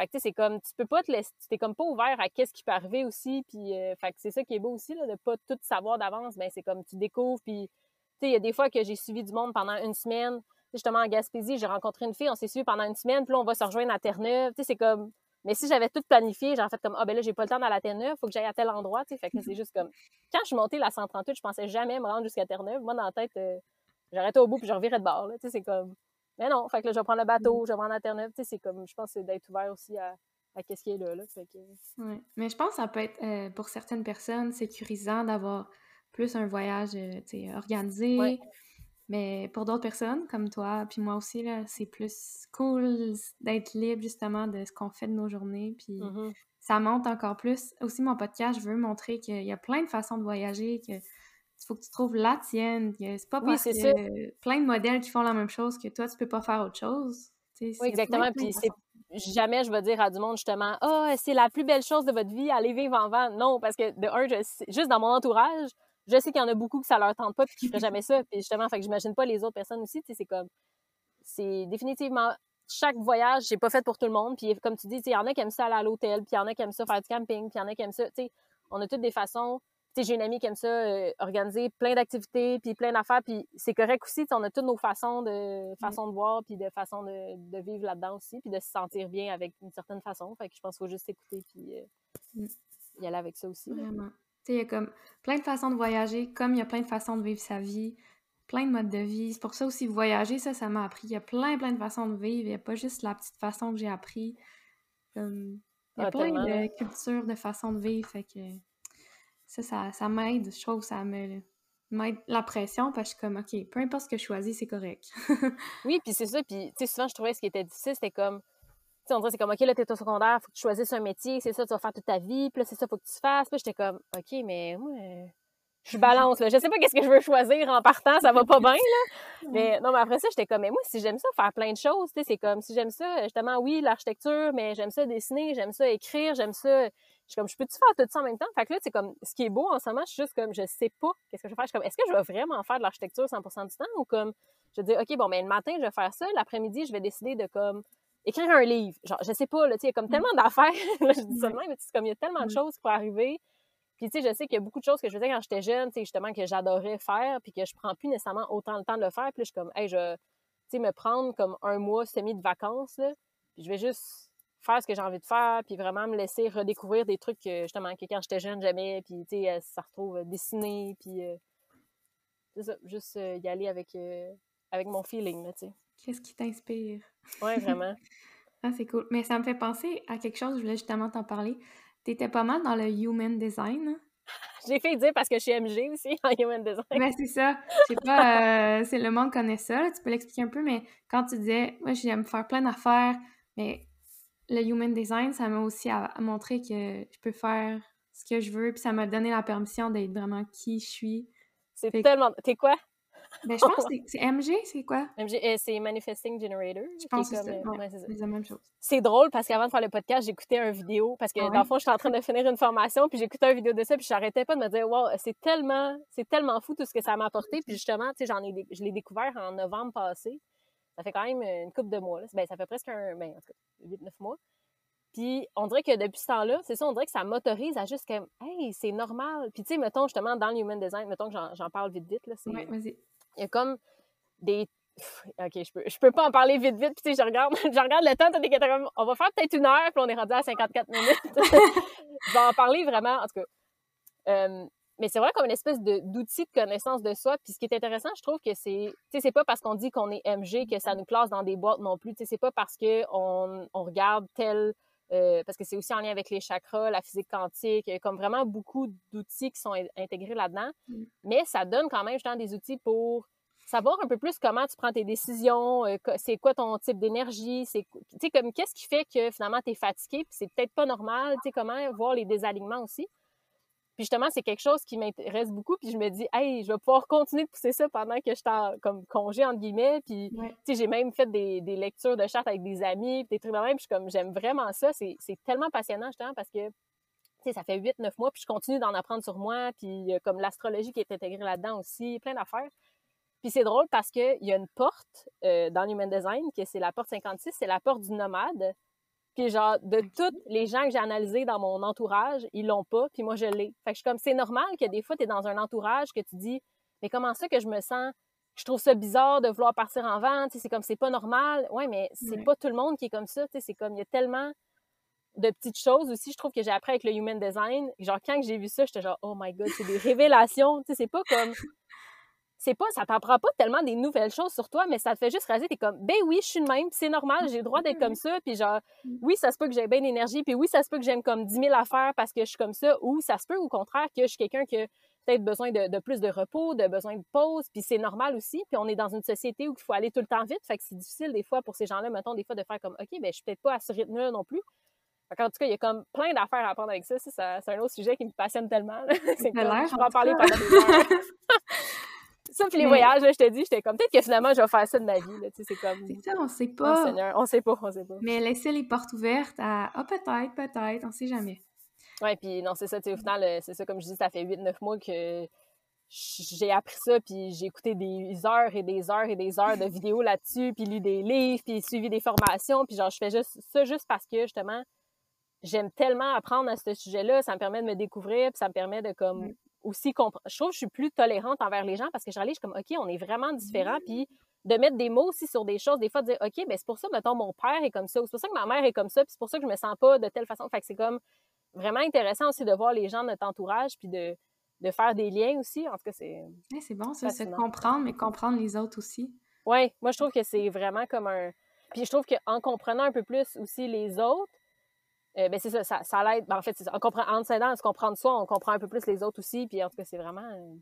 Fait que, tu sais, c'est comme, tu peux pas te laisser, t'es comme pas ouvert à qu'est-ce qui peut arriver aussi, puis, euh, c'est ça qui est beau aussi, là, de pas tout savoir d'avance, ben c'est comme, tu découvres, puis il y a des fois que j'ai suivi du monde pendant une semaine. Justement, en Gaspésie, j'ai rencontré une fille, on s'est suivi pendant une semaine, puis on va se rejoindre à Terre-Neuve. c'est comme. Mais si j'avais tout planifié, j'aurais fait comme, ah, ben là, j'ai pas le temps dans la Terre-Neuve, faut que j'aille à tel endroit, tu c'est juste comme. Quand je suis montée la 138, je pensais jamais me rendre jusqu'à Terre-Neuve. Moi, dans la tête, euh, j'arrêtais au bout, puis je revirais de bord, c'est comme. Mais non, fait que là, je vais prendre le bateau, je vais prendre Terre-Neuve. Tu sais, c'est comme. Je pense que c'est d'être ouvert aussi à, à qu'est-ce qui est là, là. Fait que... Mais je pense que ça peut être, euh, pour certaines personnes, sécurisant d'avoir plus un voyage, euh, tu sais, organisé. Mais pour d'autres personnes, comme toi, puis moi aussi, là, c'est plus cool d'être libre justement de ce qu'on fait de nos journées. Puis mm-hmm. ça monte encore plus. Aussi, mon podcast, je veux montrer qu'il y a plein de façons de voyager, que il faut que tu trouves la tienne. C'est pas parce a plein de modèles qui font la même chose que toi, tu peux pas faire autre chose. oui, exactement. Puis c'est jamais je vais dire à du monde justement Ah, oh, c'est la plus belle chose de votre vie, allez vivre en van. Non, parce que de un, juste dans mon entourage, je sais qu'il y en a beaucoup que ça leur tente pas et qui feraient jamais ça. Puis justement, fait que j'imagine pas les autres personnes aussi. C'est comme. C'est définitivement. Chaque voyage, j'ai pas fait pour tout le monde. Puis comme tu dis, il y en a qui aiment ça aller à l'hôtel, puis il y en a qui aiment ça faire du camping, puis il y en a qui aiment ça. On a toutes des façons. J'ai une amie qui aime ça euh, organiser plein d'activités, puis plein d'affaires, puis c'est correct aussi. On a toutes nos façons de façons de voir, puis de façons de, de vivre là-dedans aussi, puis de se sentir bien avec une certaine façon. Fait que je pense qu'il faut juste écouter, puis euh, mm. y aller avec ça aussi. Vraiment il y a comme plein de façons de voyager, comme il y a plein de façons de vivre sa vie, plein de modes de vie. C'est pour ça aussi, voyager, ça, ça m'a appris. Il y a plein, plein de façons de vivre. Il n'y a pas juste la petite façon que j'ai appris. il y a ah, plein de cultures, de façons de vivre. Fait que ça, ça, ça m'aide. Je trouve que ça me m'aide la pression parce que je suis comme, OK, peu importe ce que je choisis, c'est correct. <laughs> oui, puis c'est ça. Puis, tu sais, souvent, je trouvais ce qui était difficile, c'était comme, tu sais, on dirait, c'est comme, OK, là, t'es au secondaire, faut que tu choisisses un métier, c'est ça, tu vas faire toute ta vie, puis là, c'est ça, faut que tu fasses. Puis j'étais comme, OK, mais moi, je balance, là. Je sais pas qu'est-ce que je veux choisir en partant, ça va pas bien, là. <laughs> Mais non, mais après ça, j'étais comme, mais moi, si j'aime ça, faire plein de choses, tu sais, c'est comme, si j'aime ça, justement, oui, l'architecture, mais j'aime ça dessiner, j'aime ça écrire, j'aime ça. Je suis comme, je peux-tu faire tout ça en même temps? Fait que là, c'est comme, ce qui est beau en ce moment, je suis juste comme, je sais pas qu'est-ce que je vais faire. Je suis comme, est-ce que je vais vraiment faire de l'architecture 100% du temps ou comme, je vais dire, OK, bon, mais le matin, je vais faire ça, l'après-midi, je vais décider de comme, écrire un livre. Genre, je sais pas, là, tu sais, il y a comme tellement d'affaires. <laughs> je dis ça de même, mais c'est comme, il y a tellement de choses qui peuvent arriver. Puis, tu sais, je sais qu'il y a beaucoup de choses que je faisais quand j'étais jeune, tu sais, justement, que j'adorais faire, puis que je prends plus nécessairement autant le temps de le faire. Puis, je suis comme, hey, je vais, tu sais, me prendre comme un mois semi de vacances, là, puis je vais juste faire ce que j'ai envie de faire, puis vraiment me laisser redécouvrir des trucs que, justement, que quand j'étais jeune, j'aimais, puis, tu sais, ça retrouve euh, dessiner, puis, euh, c'est ça, juste euh, y aller avec, avec mon feeling, là, tu sais. Qu'est-ce qui t'inspire? Ouais, vraiment. <laughs> ah, c'est cool. Mais ça me fait penser à quelque chose, je voulais justement t'en parler. T'étais pas mal dans le human design. Hein? <laughs> J'ai fait dire parce que je suis MG aussi <laughs> en human design. Ben, c'est ça. Je sais pas, euh, c'est le monde connaît ça. Tu peux l'expliquer un peu, mais quand tu disais, moi, j'aime faire plein d'affaires, mais le human design, ça m'a aussi montré que je peux faire ce que je veux, puis ça m'a donné la permission d'être vraiment qui je suis. C'est tellement. T'es quoi? Ben, je pense que <laughs> c'est MG, c'est quoi? MG, euh, c'est Manifesting Generator. Je pense que c'est euh, la même chose. C'est drôle parce qu'avant de faire le podcast, j'écoutais une vidéo parce que ah dans le fond, j'étais en train de finir une formation puis j'écoutais une vidéo de ça puis j'arrêtais pas de me dire wow, c'est tellement c'est tellement fou tout ce que ça m'a apporté puis justement, tu sais j'en ai je l'ai découvert en novembre passé. Ça fait quand même une couple de mois là. Ben ça fait presque un ben en tout cas 8 9 mois. Puis on dirait que depuis ce temps-là, c'est ça, on dirait que ça m'autorise à juste comme hey, c'est normal. Puis tu sais mettons justement dans le human design, mettons que j'en parle vite vite là, vas-y il y a comme des. OK, je peux, je peux pas en parler vite, vite. Puis, tu sais, je regarde, <laughs> je regarde le temps, t'as comme, on va faire peut-être une heure, puis on est rendu à 54 minutes. <laughs> je vais en parler vraiment, en tout cas. Euh, mais c'est vrai comme une espèce d'outil de, connaissance de soi. Puis ce qui est intéressant, je trouve que c'est, tu sais, c'est pas parce qu'on dit qu'on est MG que ça nous classe dans des boîtes non plus. Tu sais, c'est pas parce qu'on on regarde tel, euh, parce que c'est aussi en lien avec les chakras, la physique quantique, il y a comme vraiment beaucoup d'outils qui sont intégrés là-dedans. Mm. Mais ça donne quand même justement des outils pour savoir un peu plus comment tu prends tes décisions, euh, c'est quoi ton type d'énergie, c'est comme qu'est-ce qui fait que finalement tu es fatigué, puis c'est peut-être pas normal, tu sais comment voir les désalignements aussi. Puis justement, c'est quelque chose qui m'intéresse beaucoup, puis je me dis hey, je vais pouvoir continuer de pousser ça pendant que je suis en comme congé entre guillemets, puis tu sais j'ai même fait des, lectures de chartes avec des amis, puis des trucs de même, puis comme j'aime vraiment ça, c'est tellement passionnant justement parce que tu sais, ça fait 8-9 mois, puis je continue d'en apprendre sur moi, puis comme l'astrologie qui est intégrée là-dedans aussi, plein d'affaires. Puis c'est drôle parce qu'il y a une porte euh, dans l'Human Design, que c'est la porte 56, c'est la porte du nomade. Puis genre, de tous les gens que j'ai analysés dans mon entourage, ils l'ont pas, puis moi je l'ai. Fait que je suis comme, c'est normal que des fois, tu es dans un entourage que tu dis, mais comment ça que je me sens, je trouve ça bizarre de vouloir partir en vente, c'est comme, c'est pas normal. Ouais, mais c'est pas tout le monde qui est comme ça, c'est comme, il y a tellement de petites choses aussi, je trouve que j'ai appris avec le Human Design. Genre, quand j'ai vu ça, j'étais genre, oh my god, c'est des révélations, tu sais, c'est pas comme c'est pas, ça t'apprend pas tellement des nouvelles choses sur toi, mais ça te fait juste raser, t'es comme, ben oui, je suis de même, c'est normal, j'ai le droit d'être comme ça, puis genre, mm. oui, ça se peut que j'ai bien d'énergie, puis oui, ça se peut que j'aime comme 10 000 affaires parce que je suis comme ça, ou ça se peut au contraire que je suis quelqu'un qui a peut-être besoin de, plus de repos, de besoin de pause, puis c'est normal aussi, puis on est dans une société où il faut aller tout le temps vite, fait que c'est difficile des fois pour ces gens-là, mettons, des fois de faire comme, OK, ben je suis peut-être pas à ce rythme-là non plus. en tout cas, il y a comme plein d'affaires à apprendre avec ça. ça c'est un autre sujet qui me passionne tellement. <laughs> c'est je peux en parler pendant des heures. <laughs> Ça, puis les voyages, je te dis, j'étais comme, peut-être que finalement, je vais faire ça de ma vie, tu sais, c'est comme... C'est ça, on sait pas. Oh, Seigneur, on sait pas, on sait pas. Mais laisser les portes ouvertes à, ah, peut-être, peut-être, on sait jamais. Ouais, puis non, c'est ça, tu sais, au final, euh, c'est ça, comme je dis, ça fait 8-9 mois que j'ai appris ça, puis j'ai écouté des heures et des heures et des heures de <laughs> vidéos là-dessus, puis lu des livres, puis suivi des formations, puis genre, je fais juste ça juste parce que, justement, j'aime tellement apprendre à ce sujet-là, ça me permet de me découvrir, puis ça me permet de, comme, aussi comprendre. Je trouve que je suis plus tolérante envers les gens parce que je réalise comme, OK, on est vraiment différents. Puis de mettre des mots aussi sur des choses, des fois de dire, OK, ben c'est pour ça, mettons, mon père est comme ça, ou c'est pour ça que ma mère est comme ça, puis c'est pour ça que je me sens pas de telle façon. Fait que c'est comme vraiment intéressant aussi de voir les gens de notre entourage, puis de, de faire des liens aussi. En tout cas, c'est. c'est bon, ça, se comprendre, mais comprendre les autres aussi. Oui, moi, je trouve que c'est vraiment comme un. Puis je trouve qu'en comprenant un peu plus aussi les autres, euh, ben c'est ça, ça, ça l'aide. Ben, en fait, ça. On comprend, en s'aidant se comprend de soi, on comprend un peu plus les autres aussi. Puis en tout cas, c'est vraiment. euh,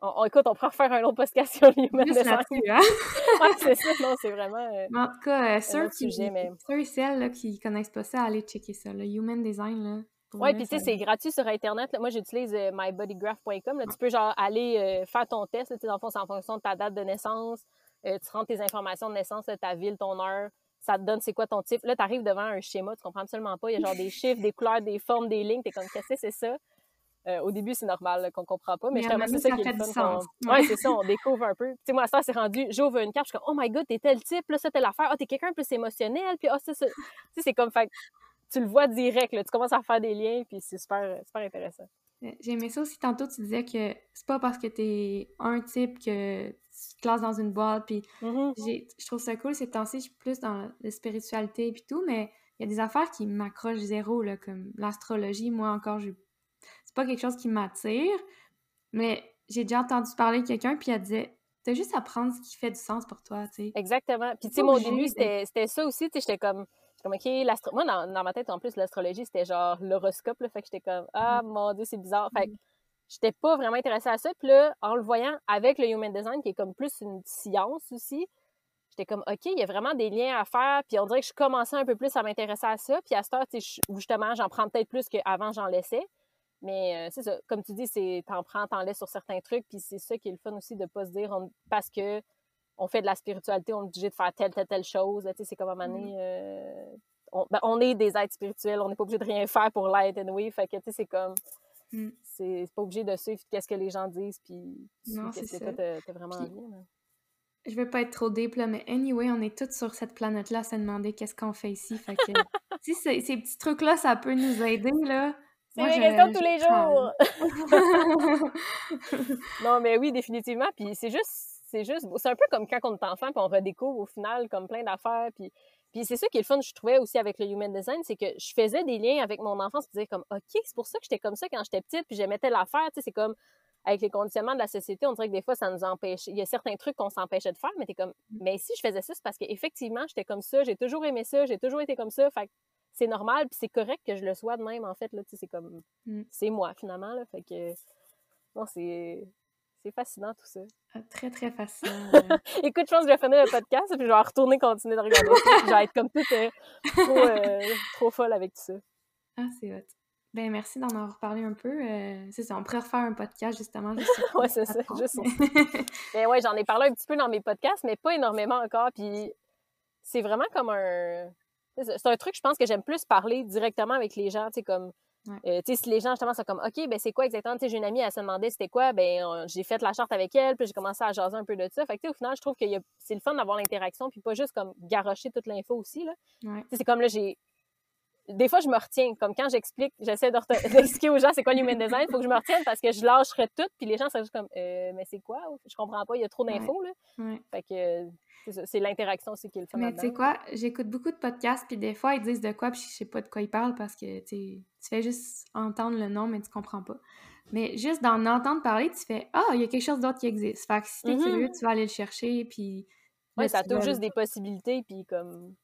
On, on- écoute, on pourra <laughs> faire un autre podcast sur design. là-dessus, hein? <laughs> ouais, c'est ça, non, c'est vraiment. euh, en tout cas, euh, ceux, qui, sujet, mais- ceux et celles là, qui connaissent pas ça, allez checker ça. Le Human Design, là. vrai, puis tu sais, c'est gratuit sur Internet. là. Moi, j'utilise euh, mybodygraph.com. là. Tu peux genre aller faire ton test. là. Dans le fond, c'est en fonction de ta date de naissance. Tu rentres tes informations de naissance, ta ville, ton heure. Ça te donne c'est quoi ton type? Là, tu arrives devant un schéma, tu comprends absolument pas. Il y a genre des <laughs> chiffres, des couleurs, des formes, des lignes. T'es comme, qu'est-ce que c'est ça? Euh, au début, c'est normal qu'on comprend pas, mais, Mais c'est ça donné, qui est ça le fait fun. sens. Ouais, c'est ça, on découvre un peu. Tu sais, moi, ça, c'est rendu, j'ouvre une carte, je suis comme, oh my god, t'es tel type, là, ça, telle affaire. Ah, t'es quelqu'un plus émotionnel, puis ah, ça, ça. Tu sais, c'est comme, fait tu le vois direct, là, tu commences à faire des liens, puis c'est super, super intéressant. Euh, J'ai aimé ça aussi. Tantôt, tu disais que c'est pas parce que t'es un type que tu te classes dans une boîte. Puis Mhm. j'ai- je trouve ça cool. Ces temps-ci, je suis plus dans la spiritualité et tout, mais il y a des affaires qui m'accrochent zéro, là, comme l'astrologie. Moi, encore, je... c'est pas quelque chose qui m'attire. Mais j'ai déjà entendu parler de quelqu'un, puis elle disait T'as juste à prendre ce qui fait du sens pour toi, tu sais. Exactement. Puis, tu sais, obligé début, c'était ça aussi. Tu sais, j'étais comme, comme, OK, l'astro... Moi, dans, dans ma tête, en plus, l'astrologie, c'était genre l'horoscope, là. Fait que j'étais comme, ah, mon Dieu, c'est bizarre. Fait que j'étais pas vraiment intéressée à ça. Puis là, en le voyant avec le Human Design, qui est comme plus une science aussi, j'étais comme, OK, il y a vraiment des liens à faire. Puis on dirait que je commençais un peu plus à m'intéresser à ça. Puis à cette heure, justement, j'en prends peut-être plus qu'avant, j'en laissais. Mais euh, c'est ça, comme tu dis, c'est t'en prends, t'en laisses sur certains trucs, puis c'est ça qui est le fun aussi de pas se dire on- parce que on fait de la spiritualité, on est obligé de faire telle, telle, telle chose. Tu sais, c'est comme à un moment donné, euh, on, ben, on est des êtres spirituels, on n'est pas obligé de rien faire pour l'être anyway. Fait que tu sais, c'est comme Mm. c'est pas obligé de suivre qu'est-ce que les gens disent, puis qu'est-ce c'est que toi t'as vraiment Puis- envie. là. Je veux pas être trop deep, là, mais anyway, on est tous sur cette planète-là à se demander qu'est-ce qu'on fait ici. Fait que, <laughs> si ces, ces petits trucs-là, ça peut nous aider, là. C'est je- questions tous les jours! <laughs> Non, mais oui, définitivement. Puis c'est juste, c'est juste, c'est un peu comme quand on est enfant, puis on redécouvre au final comme plein d'affaires. Puis, puis c'est ça qui est le fun, je trouvais aussi avec le Human Design, c'est que je faisais des liens avec mon enfance, je disais comme, OK, c'est pour ça que j'étais comme ça quand j'étais petite, puis j'aimais telle affaire. Tu sais, c'est comme, avec les conditionnements de la société, on dirait que des fois, ça nous empêche. Il y a certains trucs qu'on s'empêchait de faire, mais t'es comme, mais si je faisais ça, c'est parce qu'effectivement, j'étais comme ça, j'ai toujours aimé ça, j'ai toujours été comme ça. Fait que c'est normal, puis c'est correct que je le sois de même, en fait. Là, tu sais, c'est comme, Mm. c'est moi, finalement. Là, fait que, non, c'est, c'est fascinant tout ça. Ah, Très, très euh. <laughs> Écoute, je pense que je vais finir le podcast, puis je vais retourner continuer de regarder je vais être comme toute euh, trop, euh, trop folle avec tout ça. Ah, c'est hot. Ben, merci d'en avoir parlé un peu. euh, c'est ça, on pourrait refaire un podcast, justement, juste <laughs> Ouais, c'est ça, juste Mais <laughs> ouais, j'en ai parlé un petit peu dans mes podcasts, mais pas énormément encore. Puis c'est vraiment comme un. C'est un truc, je pense, que j'aime plus parler directement avec les gens. Tu sais, comme. Ouais. euh, si les gens, justement, sont comme, OK, ben c'est quoi exactement? J'ai une amie, elle se demandait c'était quoi? Ben, j'ai fait la charte avec elle, puis j'ai commencé à jaser un peu de ça. Fait que, au final, je trouve que c'est le fun d'avoir l'interaction, puis pas juste comme garocher toute l'info aussi, là. Ouais. C'est comme là, j'ai. Des fois, je me retiens. Comme quand j'explique, j'essaie <laughs> d'expliquer aux gens c'est quoi l'human design, il faut que je me retienne parce que je lâcherais tout, puis les gens sont juste comme, Euh, mais c'est quoi? Je comprends pas, il y a trop d'infos, là. Ouais. Fait que c'est l'interaction aussi qui est le fun Mais tu sais quoi, j'écoute beaucoup de podcasts, puis des fois, ils disent de quoi, puis je sais pas de quoi ils parlent parce que, tu fais juste entendre le nom, mais tu comprends pas. Mais juste d'en entendre parler, tu fais « Ah, il y a quelque chose d'autre qui existe. » Fait que si t'es curieux, tu vas aller le chercher, puis... Ouais, ça t'ouvre juste des possibilités, puis comme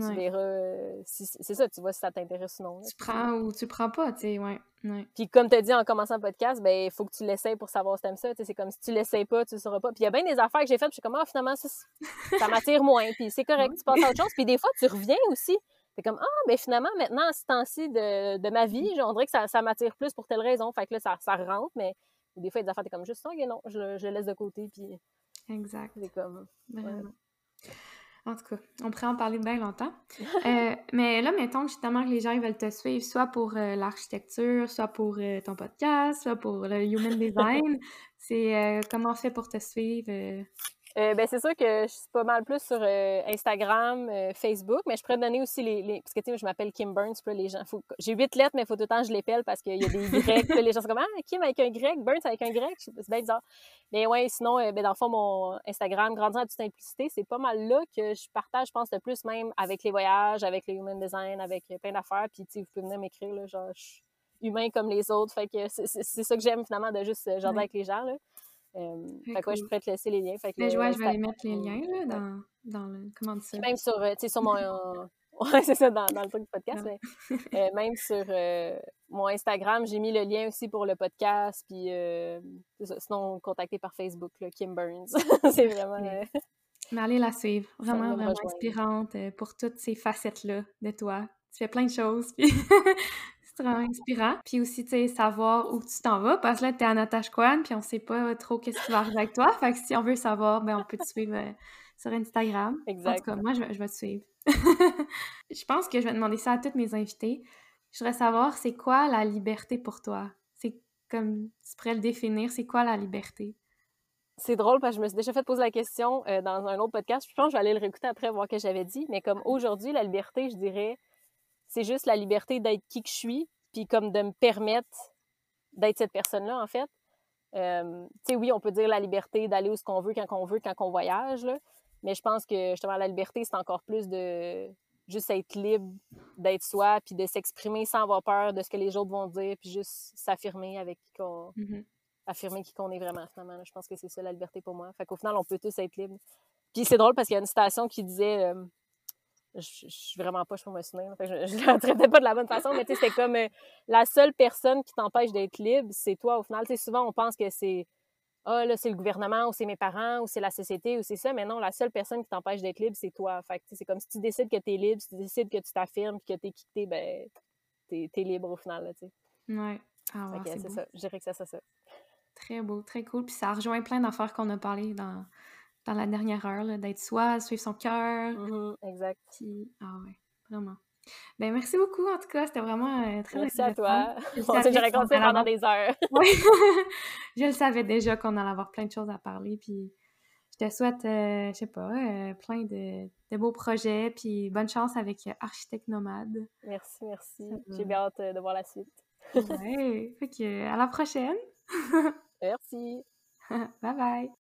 tu verras, euh, si, c'est ça, tu vois si ça t'intéresse ou non. là. Tu prends ou tu prends pas, tu sais, ouais. ouais. Puis comme tu as dit en commençant le podcast, ben il faut que tu l'essayes pour savoir si t'aimes ça. Tu sais, C'est comme si tu l'essayes pas, tu le sauras pas. Puis il y a bien des affaires que j'ai faites, puis je suis comme, ah, finalement, ça, c'est- <laughs> ça m'attire moins. Puis c'est correct, tu passes à autre chose. Puis des fois, tu reviens aussi. T'es comme, ah, ben finalement, maintenant, à ce temps-ci de, de ma vie, genre, on dirait que ça, ça m'attire plus pour telle raison. Fait que là, ça, ça rentre, mais des fois, il y a des affaires, t'es comme juste ça, ok, non, je, je le laisse de côté, puis Exact. c'est comme. En tout cas, on pourrait en parler bien longtemps. <laughs> Euh, mais là, mettons justement que les gens ils veulent te suivre, soit pour euh, l'architecture, soit pour euh, ton podcast, soit pour le human design. <laughs> C'est comment on fait pour te suivre? Euh? Ben, c'est sûr que je suis pas mal plus sur euh, Instagram, euh, Facebook, mais je pourrais donner aussi les. les- Parce que, tu sais, je m'appelle Kim Burns, puis les gens. faut- J'ai huit lettres, mais il faut tout le temps que je les pelle parce qu'il y a des grecs. puis les gens sont comme Ah, Kim avec un grec, Burns avec un grec. C'est bien bizarre. Mais ouais, sinon, ben, dans le fond, mon Instagram, Grandir en toute simplicité, c'est pas mal là que je partage, je pense, le plus même avec les voyages, avec le human design, avec plein d'affaires. Puis, tu sais, vous pouvez venir m'écrire, là, genre, je suis humain comme les autres. Fait que c'est ça que j'aime, finalement, de juste jaser Ouais. avec les gens, là. Euh, fait que ouais, je cool. pourrais te laisser les liens. Fait que Mais ouais, je vais aller mettre les liens là, dans, dans le. Comment dit ça? même sur, euh, sur mon, euh, <laughs> <laughs> Ouais, c'est ça, dans, dans, le truc du podcast. Mais, <laughs> même sur mon Instagram, j'ai mis le lien aussi pour le podcast. Puis, sinon, contacter par Facebook, Kim Burns. c'est vraiment. Mais allez la suivre. Vraiment, vraiment inspirante pour toutes ces facettes-là de toi. Tu fais plein de choses. Puis c'est vraiment inspirant. Puis aussi, tu sais, savoir où tu t'en vas, parce que là, t'es à Natashquan, puis on sait pas trop qu'est-ce qui va arriver avec toi. Fait que si on veut savoir, ben on peut te suivre euh, sur Instagram. Exact. En tout cas, moi, je, vais te suivre. <laughs> je pense que je vais demander ça à toutes mes invités. Je voudrais savoir, c'est quoi la liberté pour toi? C'est comme, tu pourrais le définir, c'est quoi la liberté? C'est drôle parce que je me suis déjà fait poser la question euh, dans un autre podcast. Je pense que je vais aller le réécouter après, voir ce que j'avais dit. Mais comme aujourd'hui, la liberté, je dirais, c'est juste la liberté d'être qui que je suis, puis comme de me permettre d'être cette personne-là, en fait. Euh, tu sais, oui, on peut dire la liberté d'aller où ce qu'on veut, quand on veut, quand on voyage, là. Mais je pense que justement, la liberté, c'est encore plus de juste être libre, d'être soi, puis de s'exprimer sans avoir peur de ce que les autres vont dire, puis juste s'affirmer avec qui qu'on... Mm-hmm. affirmer qui qu'on est vraiment, finalement. Je pense que c'est ça, la liberté pour moi. Fait qu'au final, on peut tous être libre. Puis c'est drôle parce qu'il y a une citation qui disait... Euh, je, suis vraiment pas, je peux me souvenir. je, ne <laughs> la traitais pas de la bonne façon, mais tu sais, c'est comme euh, la seule personne qui t'empêche d'être libre, c'est toi au final. Tu sais, souvent, on pense que c'est ah, là, c'est le gouvernement, ou c'est mes parents, ou c'est la société, ou c'est ça, mais non, la seule personne qui t'empêche d'être libre, c'est toi. Fait c'est comme si tu décides que tu es libre, si tu décides que tu t'affirmes, que tu es quitté, ben, tu es, libre au final, là, tu sais. Ouais. Ah, c'est ça. Je dirais que c'est ça, ça. Très beau, très cool. Puis ça rejoint plein d'affaires qu'on a parlé dans, dans la dernière heure, d'être soi, suivre son cœur. Mm-hmm, exact. ah ouais, vraiment. Ben, merci beaucoup, en tout cas, c'était vraiment euh, très Merci à toi. J'aurais continué pendant des heures. <laughs> oui, <laughs> je le savais déjà qu'on allait avoir plein de choses à parler, puis je te souhaite, euh, je sais pas, euh, plein de, de, beaux projets, puis bonne chance avec Architecte Nomade. Merci, merci. J'ai bien hâte de voir la suite. ouais, fait que à la prochaine. <laughs> merci. bye bye.